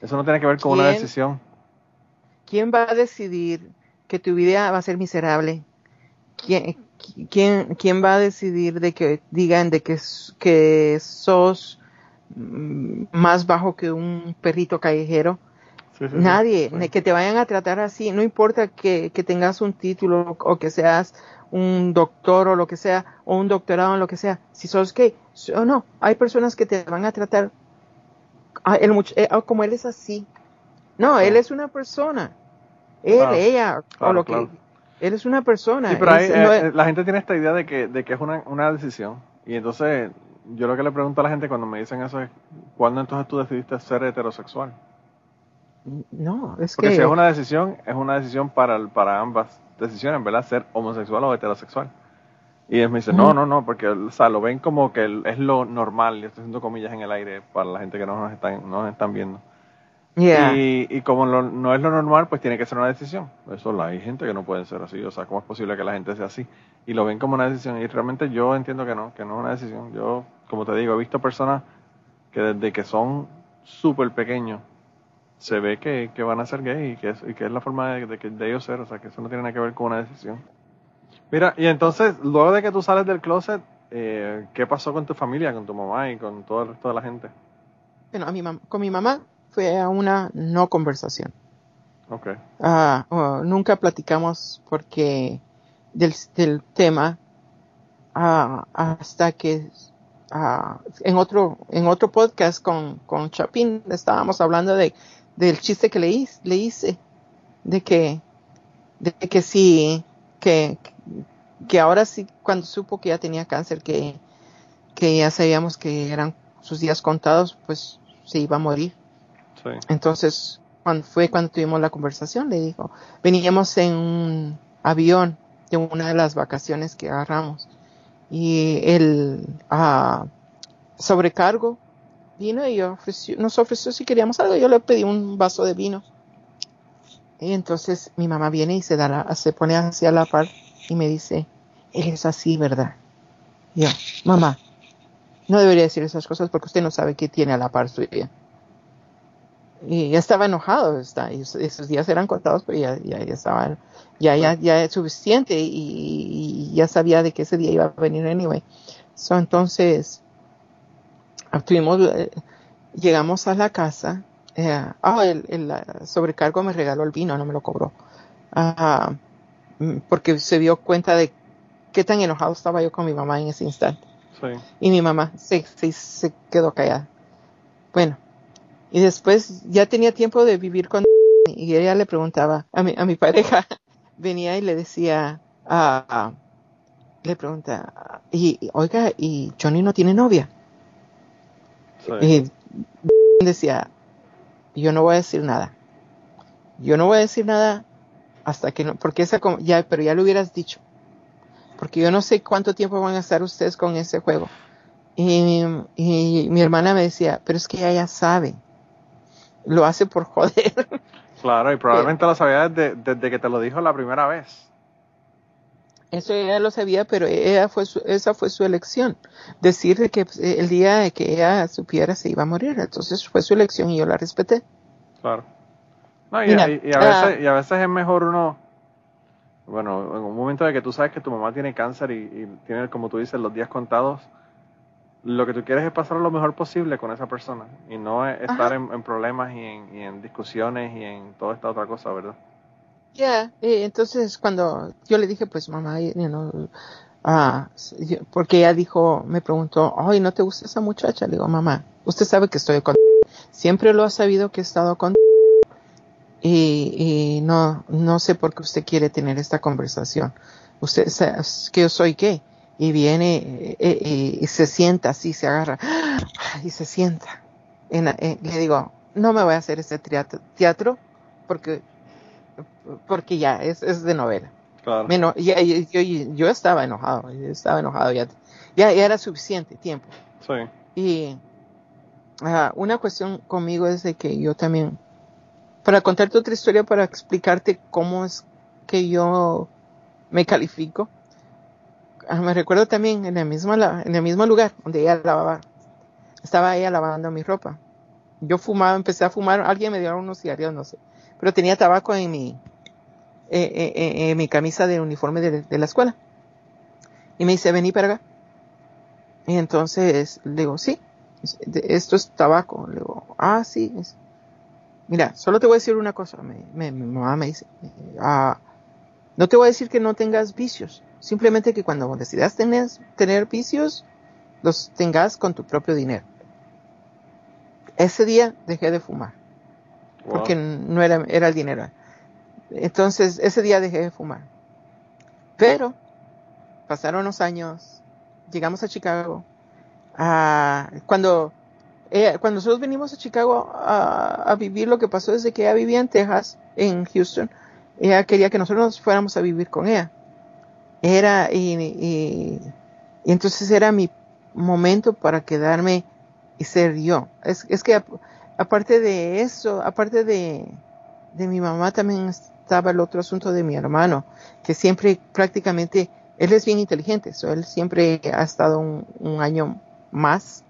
Eso no tiene que ver con una decisión. ¿Quién va a decidir que tu vida va a ser miserable? ¿Quién, quién, quién va a decidir de que digan de que, que sos más bajo que un perrito callejero. Nadie, que te vayan a tratar así, no importa que, tengas un título o que seas un doctor o lo que sea, o un doctorado en lo que sea, si sos gay o no, hay personas que te van a tratar ah, el, eh, ah, como él es así. No, él es una persona. Él, ella, o lo que. Él es una persona. pero eh, la gente tiene esta idea de que, de que es una, una decisión. Y entonces yo lo que le pregunto a la gente cuando me dicen eso es, ¿cuándo entonces tú decidiste ser heterosexual? No, es Porque que... si es una decisión, es una decisión para, para ambas decisiones, ¿verdad? Ser homosexual o heterosexual. Y él me dice, no, no, no, porque o sea, lo ven como que es lo normal, y estoy haciendo comillas en el aire para la gente que no nos están, no nos están viendo. Yeah. Y, y como lo- no es lo normal, pues tiene que ser una decisión. Eso hay gente que no puede ser así, o sea, ¿cómo es posible que la gente sea así? Y lo ven como una decisión, y realmente yo entiendo que no, que no es una decisión. Yo, como te digo, he visto personas que desde que son súper pequeños, se ve que, que van a ser gay y que, es, y que es la forma de, de, que- de ellos ser, o sea, que eso no tiene nada que ver con una decisión. Mira, y entonces, luego de que tú sales del closet, eh, ¿qué pasó con tu familia, con tu mamá y con todo el resto de la gente? Bueno, a mi con mi mamá fue a una no conversación. Ok, Ah, oh, nunca platicamos porque del, del tema ah, hasta que ah, en otro en otro podcast con, con Chapín estábamos hablando de del chiste que le, hice, le hice de que de que sí que que ahora sí cuando supo que ya tenía cáncer que que ya sabíamos que eran sus días contados pues se iba a morir sí. entonces, cuando fue cuando tuvimos la conversación, le dijo, veníamos en un avión de una de las vacaciones que agarramos y el ah, sobrecargo vino y nos ofreció si queríamos algo. Yo le pedí un vaso de vino. Y entonces mi mamá viene y se, da la- se pone hacia la par y me dice, él es así, ¿verdad? Yo, mamá, no debería decir esas cosas porque usted no sabe qué tiene a la par suya y ya estaba enojado, está, y esos- días eran contados, pero ya, ya, ya estaba, ya, ya, ya es suficiente y, y ya sabía de que ese día iba a venir anyway. So, entonces, tuvimos, eh, llegamos a la casa, eh, ah, el, el sobrecargo me regaló el vino, no me lo cobró, Ah, mm, porque se dio cuenta de qué tan enojado estaba yo con mi mamá en ese instante. Sí. Y mi mamá se, se, se quedó callada. Bueno, y después ya tenía tiempo de vivir con y ella le preguntaba a mi, a mi pareja, venía y le decía, ah, le pregunta, y, oiga, ¿y Johnny no tiene novia? Sí. Y decía, yo no voy a decir nada. Yo no voy a decir nada hasta que no, porque esa, ya, pero ya lo hubieras dicho. Porque yo no sé cuánto tiempo van a estar ustedes con ese juego. Y, y mi hermana me decía, pero es que ella ya sabe. Lo hace por joder. Claro, y probablemente lo sabía desde, desde que te lo dijo la primera vez. Eso ella lo sabía, pero ella fue su- esa fue su elección. Decirle que pues, el día de que ella supiera se iba a morir. Entonces fue su elección y yo la respeté. Claro. No, y, Mira, y- y a ah. veces, y a veces es mejor uno, bueno, en un momento de que tú sabes que tu mamá tiene cáncer y, y tiene, como tú dices, los días contados, lo que tú quieres es pasar lo mejor posible con esa persona y no es estar en, en problemas y en, y en discusiones y en toda esta otra cosa, ¿verdad? Ya, entonces cuando yo le dije, pues mamá, you know, ah, porque ella dijo, me preguntó, ay, ¿no te gusta esa muchacha? Le digo, mamá, usted sabe que estoy con, siempre lo ha sabido que he estado con, y, y no, no sé por qué usted quiere tener esta conversación. Usted sabe que yo soy gay. Y viene eh, eh, y se sienta así, se agarra y se sienta. En eh, le digo, no me voy a hacer este teatro, porque porque ya es, es de novela. Claro. Me eno- ya- yo, yo- yo estaba enojado, yo estaba enojado ya, ya, ya era suficiente tiempo. Sí, Y una cuestión conmigo es de que yo también, para contarte otra historia, para explicarte cómo es que yo me califico, me recuerdo también en el mismo, en el mismo lugar donde ella lavaba, estaba ella lavando mi ropa. Yo fumaba, empecé a fumar, alguien me dio unos cigarrillos, no sé, pero tenía tabaco en mi, eh, eh, eh, en mi camisa de uniforme de, la escuela. Y me dice, vení para acá. Y entonces le digo, sí, esto es tabaco. Le digo, ah, sí. Mira, solo te voy a decir una cosa. Mi mamá me dice, ah, no te voy a decir que no tengas vicios. Simplemente que cuando decidas tener, tener vicios, los tengas con tu propio dinero. Ese día dejé de fumar Wow. porque no era, era el dinero. Entonces, ese día dejé de fumar. Pero, pasaron los años, llegamos a Chicago. Ah, cuando cuando nosotros venimos a Chicago a, vivir, lo que pasó es que ella vivía en Texas, en Houston. Ella quería que nosotros nos fuéramos a vivir con ella. Era, y, y, entonces era mi momento para quedarme y ser yo. Es, es que aparte de eso, aparte de, de mi mamá, también estaba el otro asunto de mi hermano, que siempre prácticamente, él es bien inteligente, so él siempre ha estado un, año más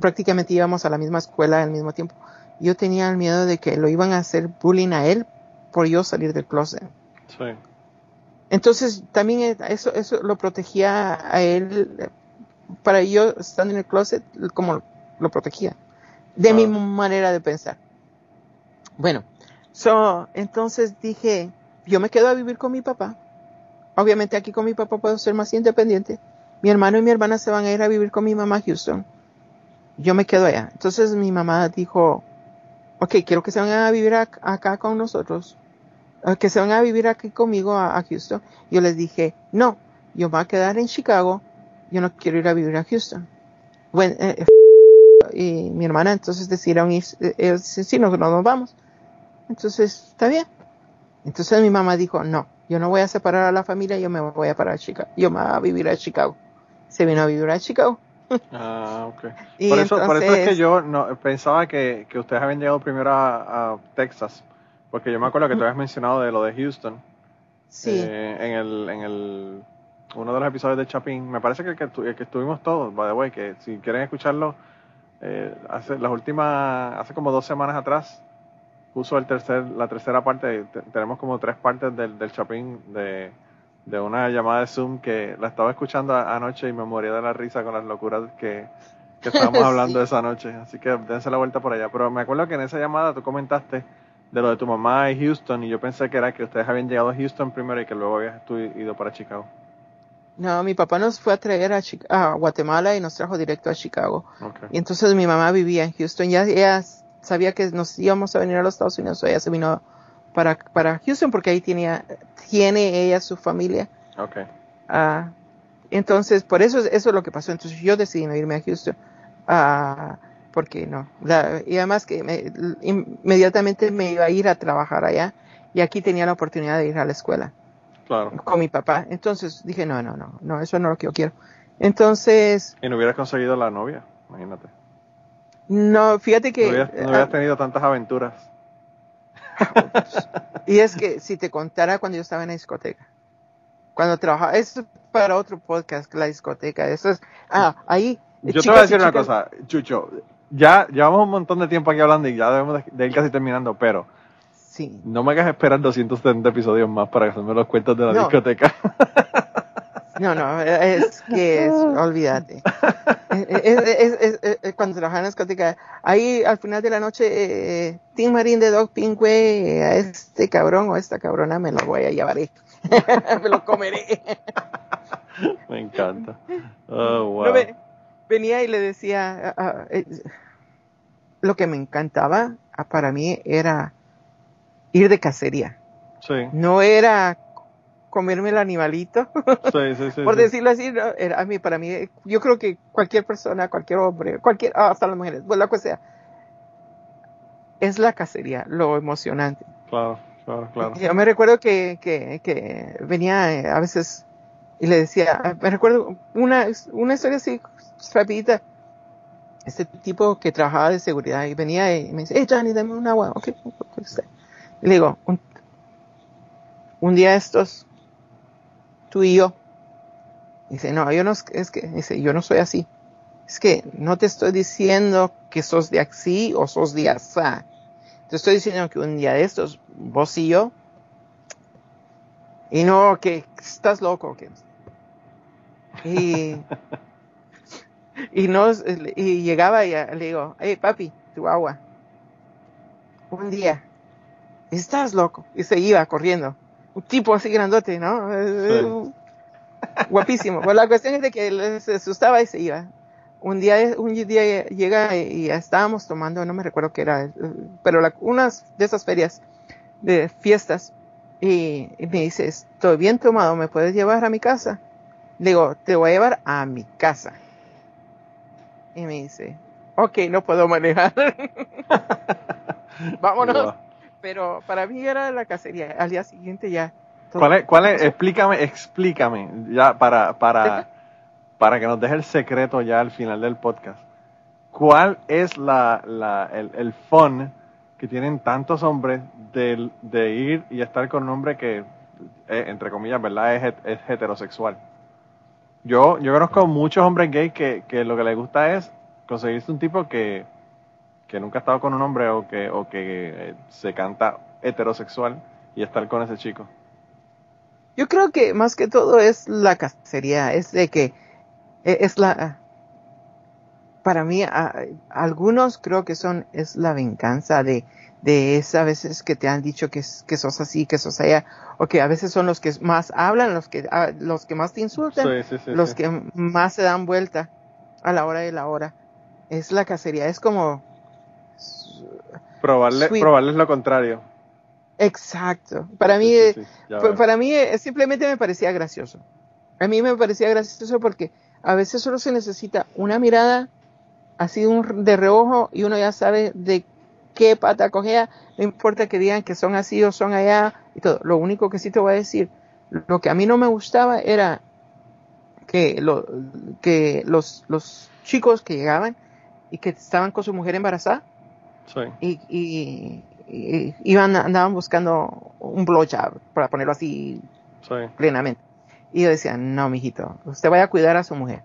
prácticamente íbamos a la misma escuela al mismo tiempo. Yo tenía el miedo de que lo iban a hacer bullying a él por yo salir del closet. Sí. Entonces también eso, eso lo protegía a él para yo estando en el closet como lo protegía de mi manera de pensar. Bueno, so, entonces dije, yo me quedo a vivir con mi papá. Obviamente aquí con mi papá puedo ser más independiente. Mi hermano y mi hermana se van a ir a vivir con mi mamá a Houston yo me quedo allá. Entonces mi mamá dijo, ok, quiero que se vengan a vivir acá con nosotros, que se vengan a vivir aquí conmigo a, Houston. Yo les dije, no, yo me voy a quedar en Chicago, yo no quiero ir a vivir a Houston. Bueno, eh, eh, y mi hermana entonces decidieron ir, ellos sí, nos, nos vamos. Entonces, está bien. Entonces mi mamá dijo, no, yo no voy a separar a la familia, yo me voy a parar a Chicago, yo me voy a vivir a Chicago. Se vino a vivir a Chicago. Ah, ok. Por eso, por eso es que yo no, pensaba que, que ustedes habían llegado primero a, Texas, porque yo me acuerdo que tú habías mencionado de lo de Houston. Sí. Eh, en el, en el, uno de los episodios de Chapin. Me parece que, que, que estuvimos todos, by the way, que si quieren escucharlo, eh, hace, las últimas, hace como dos semanas atrás, puso el tercer, la tercera parte, tenemos como tres partes del, del Chapin de de una llamada de Zoom que la estaba escuchando anoche y me moría de la risa con las locuras que, que estábamos hablando esa noche. Así que dense la vuelta por allá. Pero me acuerdo que en esa llamada tú comentaste de lo de tu mamá y Houston y yo pensé que era que ustedes habían llegado a Houston primero y que luego habías ido para Chicago. No, mi papá nos fue a traer a, Guatemala y nos trajo directo a Chicago. Y entonces mi mamá vivía en Houston. Ya ella sabía que nos íbamos a venir a los Estados Unidos, ella se vino para, para Houston porque ahí tenía, tiene ella su familia. Okay. Ah, entonces, por eso eso es lo que pasó. Entonces yo decidí no irme a Houston. Uh, porque no. y además que inmediatamente me iba a ir a trabajar allá y aquí tenía la oportunidad de ir a la escuela. Claro. Con mi papá. Entonces dije, no, no, no, no, eso no es lo que yo quiero. Entonces... ¿Y no hubieras conseguido la novia? Imagínate. No, fíjate que... No hubieras, no hubieras ah, tenido tantas aventuras. y es que si te contara cuando yo estaba en la discoteca, cuando trabajaba, eso es para otro podcast, la discoteca, eso es, ah, ahí. Yo te voy a decir una cosa, Chucho, ya llevamos un montón de tiempo aquí hablando y ya debemos de, ir casi terminando, pero sí. no me hagas esperar 270 episodios más para hacerme los cuentos de la discoteca. No, no, es que es, olvídate. Es, es, cuando trabajaba en la discoteca, ahí al final de la noche, eh, Tim Marín de Dog Pingüe, a este cabrón o a esta cabrona me lo voy a llevar, me lo comeré. me encanta. Oh, wow. venía y le decía, eh, lo que me encantaba ah, para mí era ir de cacería. Sí. No era comerme el animalito, por decirlo así, era a mí, para mí, yo creo que cualquier persona, cualquier hombre, cualquier, ah, hasta las mujeres, pues lo que sea, es la cacería, lo emocionante. Claro, claro, claro. Yo me recuerdo que, que, que venía eh, a veces y le decía, me recuerdo una, una historia así rapidita, este tipo que trabajaba de seguridad y venía y me dice, hey Johnny, dame un agua, ok, y le digo, un, un día estos tú y yo. Dice, no, yo no, es que, dice, yo no soy así. Es que no te estoy diciendo que sos de así o sos de asá. Te estoy diciendo que un día de estos, vos y yo, y no, que estás loco. Que... Y, y, no, y llegaba y le digo, hey papi, tu agua. Un día, estás loco. Y se iba corriendo un tipo así grandote, ¿no? Guapísimo. Pues la cuestión es de que se asustaba y se iba. Un día, un día llega y estábamos tomando, no me recuerdo qué era, pero unas de esas ferias de fiestas y, me dice, estoy bien tomado, ¿me puedes llevar a mi casa? Le digo, te voy a llevar a mi casa. Y me dice, ok, no puedo manejar. Vámonos. Pero para mí era la cacería. Al día siguiente ya. ¿Cuál es, cuál es? Explícame, explícame, ya para, para, para que nos deje el secreto ya al final del podcast. ¿Cuál es la, la, el, el fun que tienen tantos hombres de, de ir y estar con un hombre que, eh, entre comillas, ¿verdad? Es, es heterosexual. Yo, yo conozco muchos hombres gays que, que lo que les gusta es conseguirse un tipo que, que nunca ha estado con un hombre o que, o que eh, se canta heterosexual y estar con ese chico. Yo creo que más que todo es la cacería, es de que e, es la para mí a, algunos creo que son es la venganza de de esas veces que te han dicho que, que sos así, que sos allá, o que a veces son los que más hablan, los que los que más te insultan, los que más se dan vuelta a la hora de la hora. Es la cacería, es como probarle, probarles lo contrario. Exacto. Para mí, para mí simplemente me parecía gracioso. A mí me parecía gracioso porque a veces solo se necesita una mirada así de reojo y uno ya sabe de qué pata cogea, no importa que digan que son así o son allá y todo. Lo único que sí te voy a decir, lo que a mí no me gustaba era que, lo, que los, los chicos que llegaban y que estaban con su mujer embarazada y, y, iban, andaban buscando un blowjob, para ponerlo así plenamente. Y yo decía, no, mijito, usted vaya a cuidar a su mujer.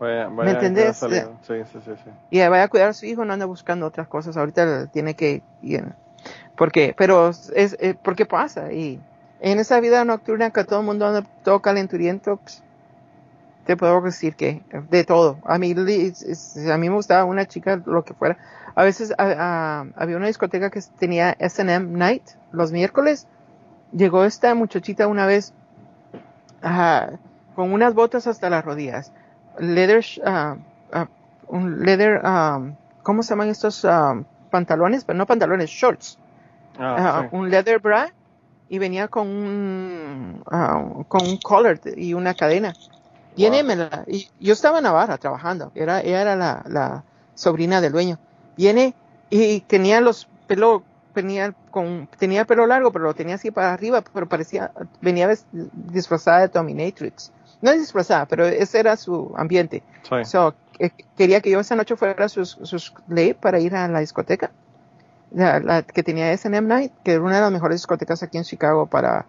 ¿Me entendés? Sí, sí, sí, sí. Y vaya a cuidar a su hijo, no anda buscando otras cosas. Ahorita tiene que ir. Porque, pero es, eh, porque pasa. Y en esa vida nocturna que todo el mundo anda todo calenturiento, pues, te puedo decir que de todo. A mí, a mí me gustaba una chica, lo que fuera. A veces había una discoteca que tenía SM Night los miércoles. Llegó esta muchachita una vez con unas botas hasta las rodillas leather, uh, uh, un leather, um, ¿cómo se llaman estos um, pantalones? Pero no pantalones, shorts. Ah, un leather bra y venía con un, con un collar y una cadena. Viene, y yo estaba en Navarra trabajando, era, ella era la, la sobrina del dueño. Viene y tenía los pelos tenía con tenía pelo largo pero lo tenía así para arriba pero parecía venía disfrazada de Dominatrix no es disfrazada, pero ese era su ambiente. So, quería que yo esa noche fuera sus, sus ley para ir a la discoteca, la, que tenía S&M Night, que era una de las mejores discotecas aquí en Chicago para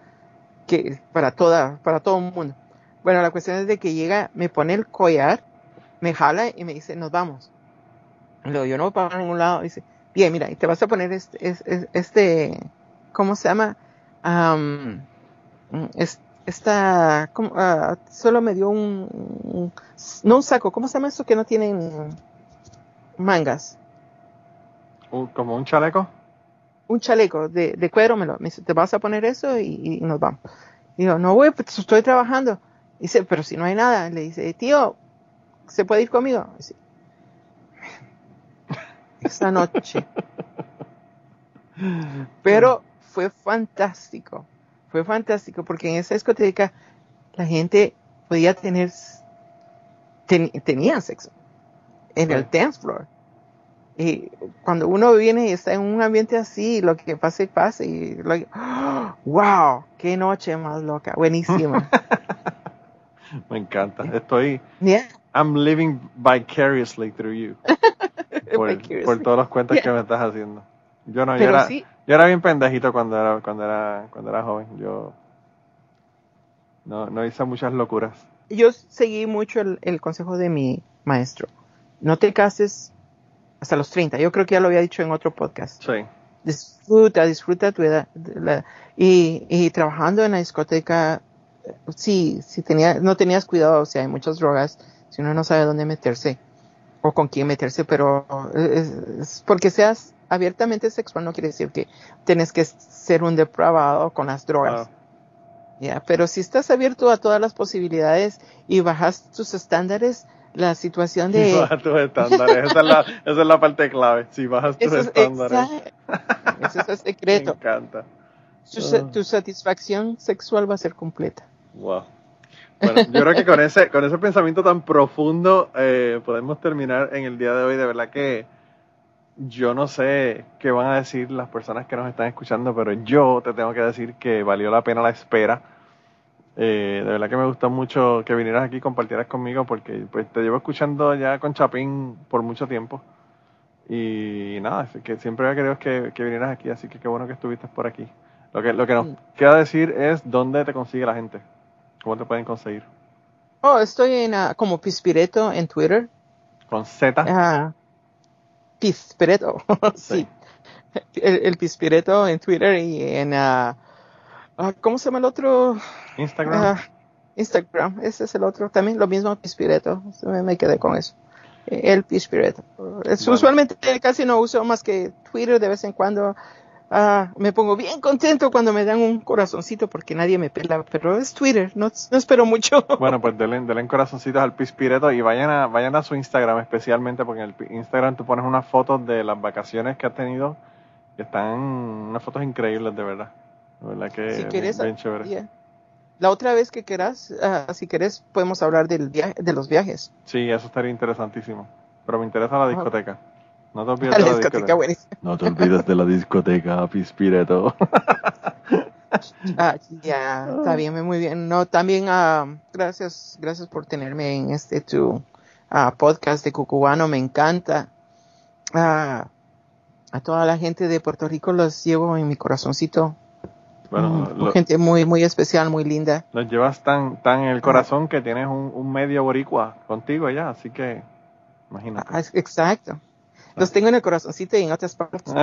que para toda para todo el mundo. Bueno, la cuestión es de que llega, me pone el collar, me jala y me dice, nos vamos. Luego yo no voy para ningún lado. dice, bien, mira, y te vas a poner este, este, este ¿cómo se llama? Um, este, esta, uh, solo me dio un, no un saco, ¿cómo se llama eso que no tienen mangas? ¿Como un chaleco? Un chaleco de, de cuero, me, lo, me dice, te vas a poner eso y, nos vamos. Digo, no, voy, pues estoy trabajando. Dice, pero si no hay nada. Le dice, tío, ¿se puede ir conmigo? Dice, esta noche. Pero fue fantástico fue fantástico porque en esa discoteca la gente podía tener, tenía sexo en el dance floor. Y cuando uno viene y está en un ambiente así, lo que pase, pase. Y wow, qué noche más loca, buenísima. Me encanta. Estoy. I'm living vicariously through you. por, todos los cuentos que me estás haciendo. Yo no, yo era, yo era bien pendejito cuando era, cuando era, cuando era joven. Yo no, no hice muchas locuras. Yo seguí mucho el, consejo de mi maestro. No te cases hasta los 30. Yo creo que ya lo había dicho en otro podcast. Sí. Disfruta, disfruta tu edad. y, y trabajando en la discoteca, sí, si tenía, no tenías cuidado, o sea, hay muchas drogas, si uno no sabe dónde meterse o con quién meterse, pero es porque seas abiertamente sexual no quiere decir que tienes que ser un depravado con las drogas. Ya, pero si estás abierto a todas las posibilidades y bajas tus estándares, la situación de... Bajas tus estándares, esa, es la, esa es la parte clave, si bajas tus estándares. Ese es el secreto. Me encanta. Tu, tu, satisfacción sexual va a ser completa. Wow. Bueno, yo creo que con ese, con ese pensamiento tan profundo eh, podemos terminar en el día de hoy. De verdad que yo no sé qué van a decir las personas que nos están escuchando, pero yo te tengo que decir que valió la pena la espera. Eh, de verdad que me gustó mucho que vinieras aquí y compartieras conmigo porque pues te llevo escuchando ya con Chapín por mucho tiempo. Y nada, que siempre había querido que, que vinieras aquí, así que qué bueno que estuviste por aquí. Lo que, lo que nos queda decir es dónde te consigue la gente. ¿Cómo te pueden conseguir? Oh, estoy en uh, como Pispireto en Twitter. ¿Con Z? Uh, Pispireto, sí. El, el, Pispireto en Twitter y en... Uh, ¿Cómo se llama el otro? Instagram. Instagram, ese es el otro. También lo mismo Pispireto. Me, me quedé con eso. El Pispireto. Usualmente casi no uso más que Twitter de vez en cuando. Ah, me pongo bien contento cuando me dan un corazoncito porque nadie me pela, pero es Twitter, no, no espero mucho. Bueno, pues denle, denle corazoncitos al Pispireto y vayan a, vayan a su Instagram especialmente porque en el Instagram tú pones unas fotos de las vacaciones que has tenido que están unas fotos increíbles de verdad. De verdad que si quieres, bien, chévere. Yeah. La otra vez que quieras, uh, si quieres, podemos hablar del viaje, de los viajes. Sí, eso estaría interesantísimo. Pero me interesa la discoteca. No te olvides La de la discoteca, discoteca. No te olvides de la discoteca, Pispireto. Ah, ya, está bien, muy bien. No, también uh, gracias, gracias por tenerme en este tu uh, podcast de Cucubano, me encanta. Uh, a toda la gente de Puerto Rico los llevo en mi corazoncito. Bueno, Mm, lo- gente muy, muy especial, muy linda. los llevas tan, tan en el corazón que tienes un, un medio boricua contigo ya, así que imagínate. Ah, exacto. Los tengo en el corazoncito y en otras partes.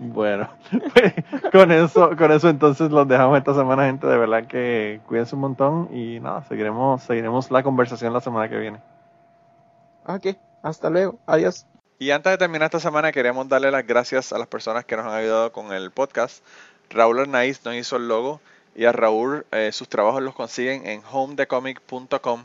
Bueno, pues, con eso, con eso entonces los dejamos esta semana, gente. De verdad que cuídense un montón y nada, seguiremos, seguiremos la conversación la semana que viene. Ok, hasta luego. Adiós. Y antes de terminar esta semana, queremos darle las gracias a las personas que nos han ayudado con el podcast. Raúl Arnaiz nos hizo el logo y a Raúl eh, sus trabajos los consiguen en homedecomic.com.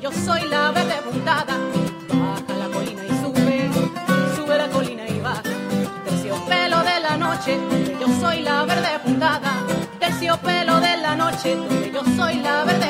Yo soy la verde puntada. Baja la colina y sube, sube la colina y baja. Terciopelo de la noche, yo soy la verde puntada. Terciopelo de la noche, yo soy la verde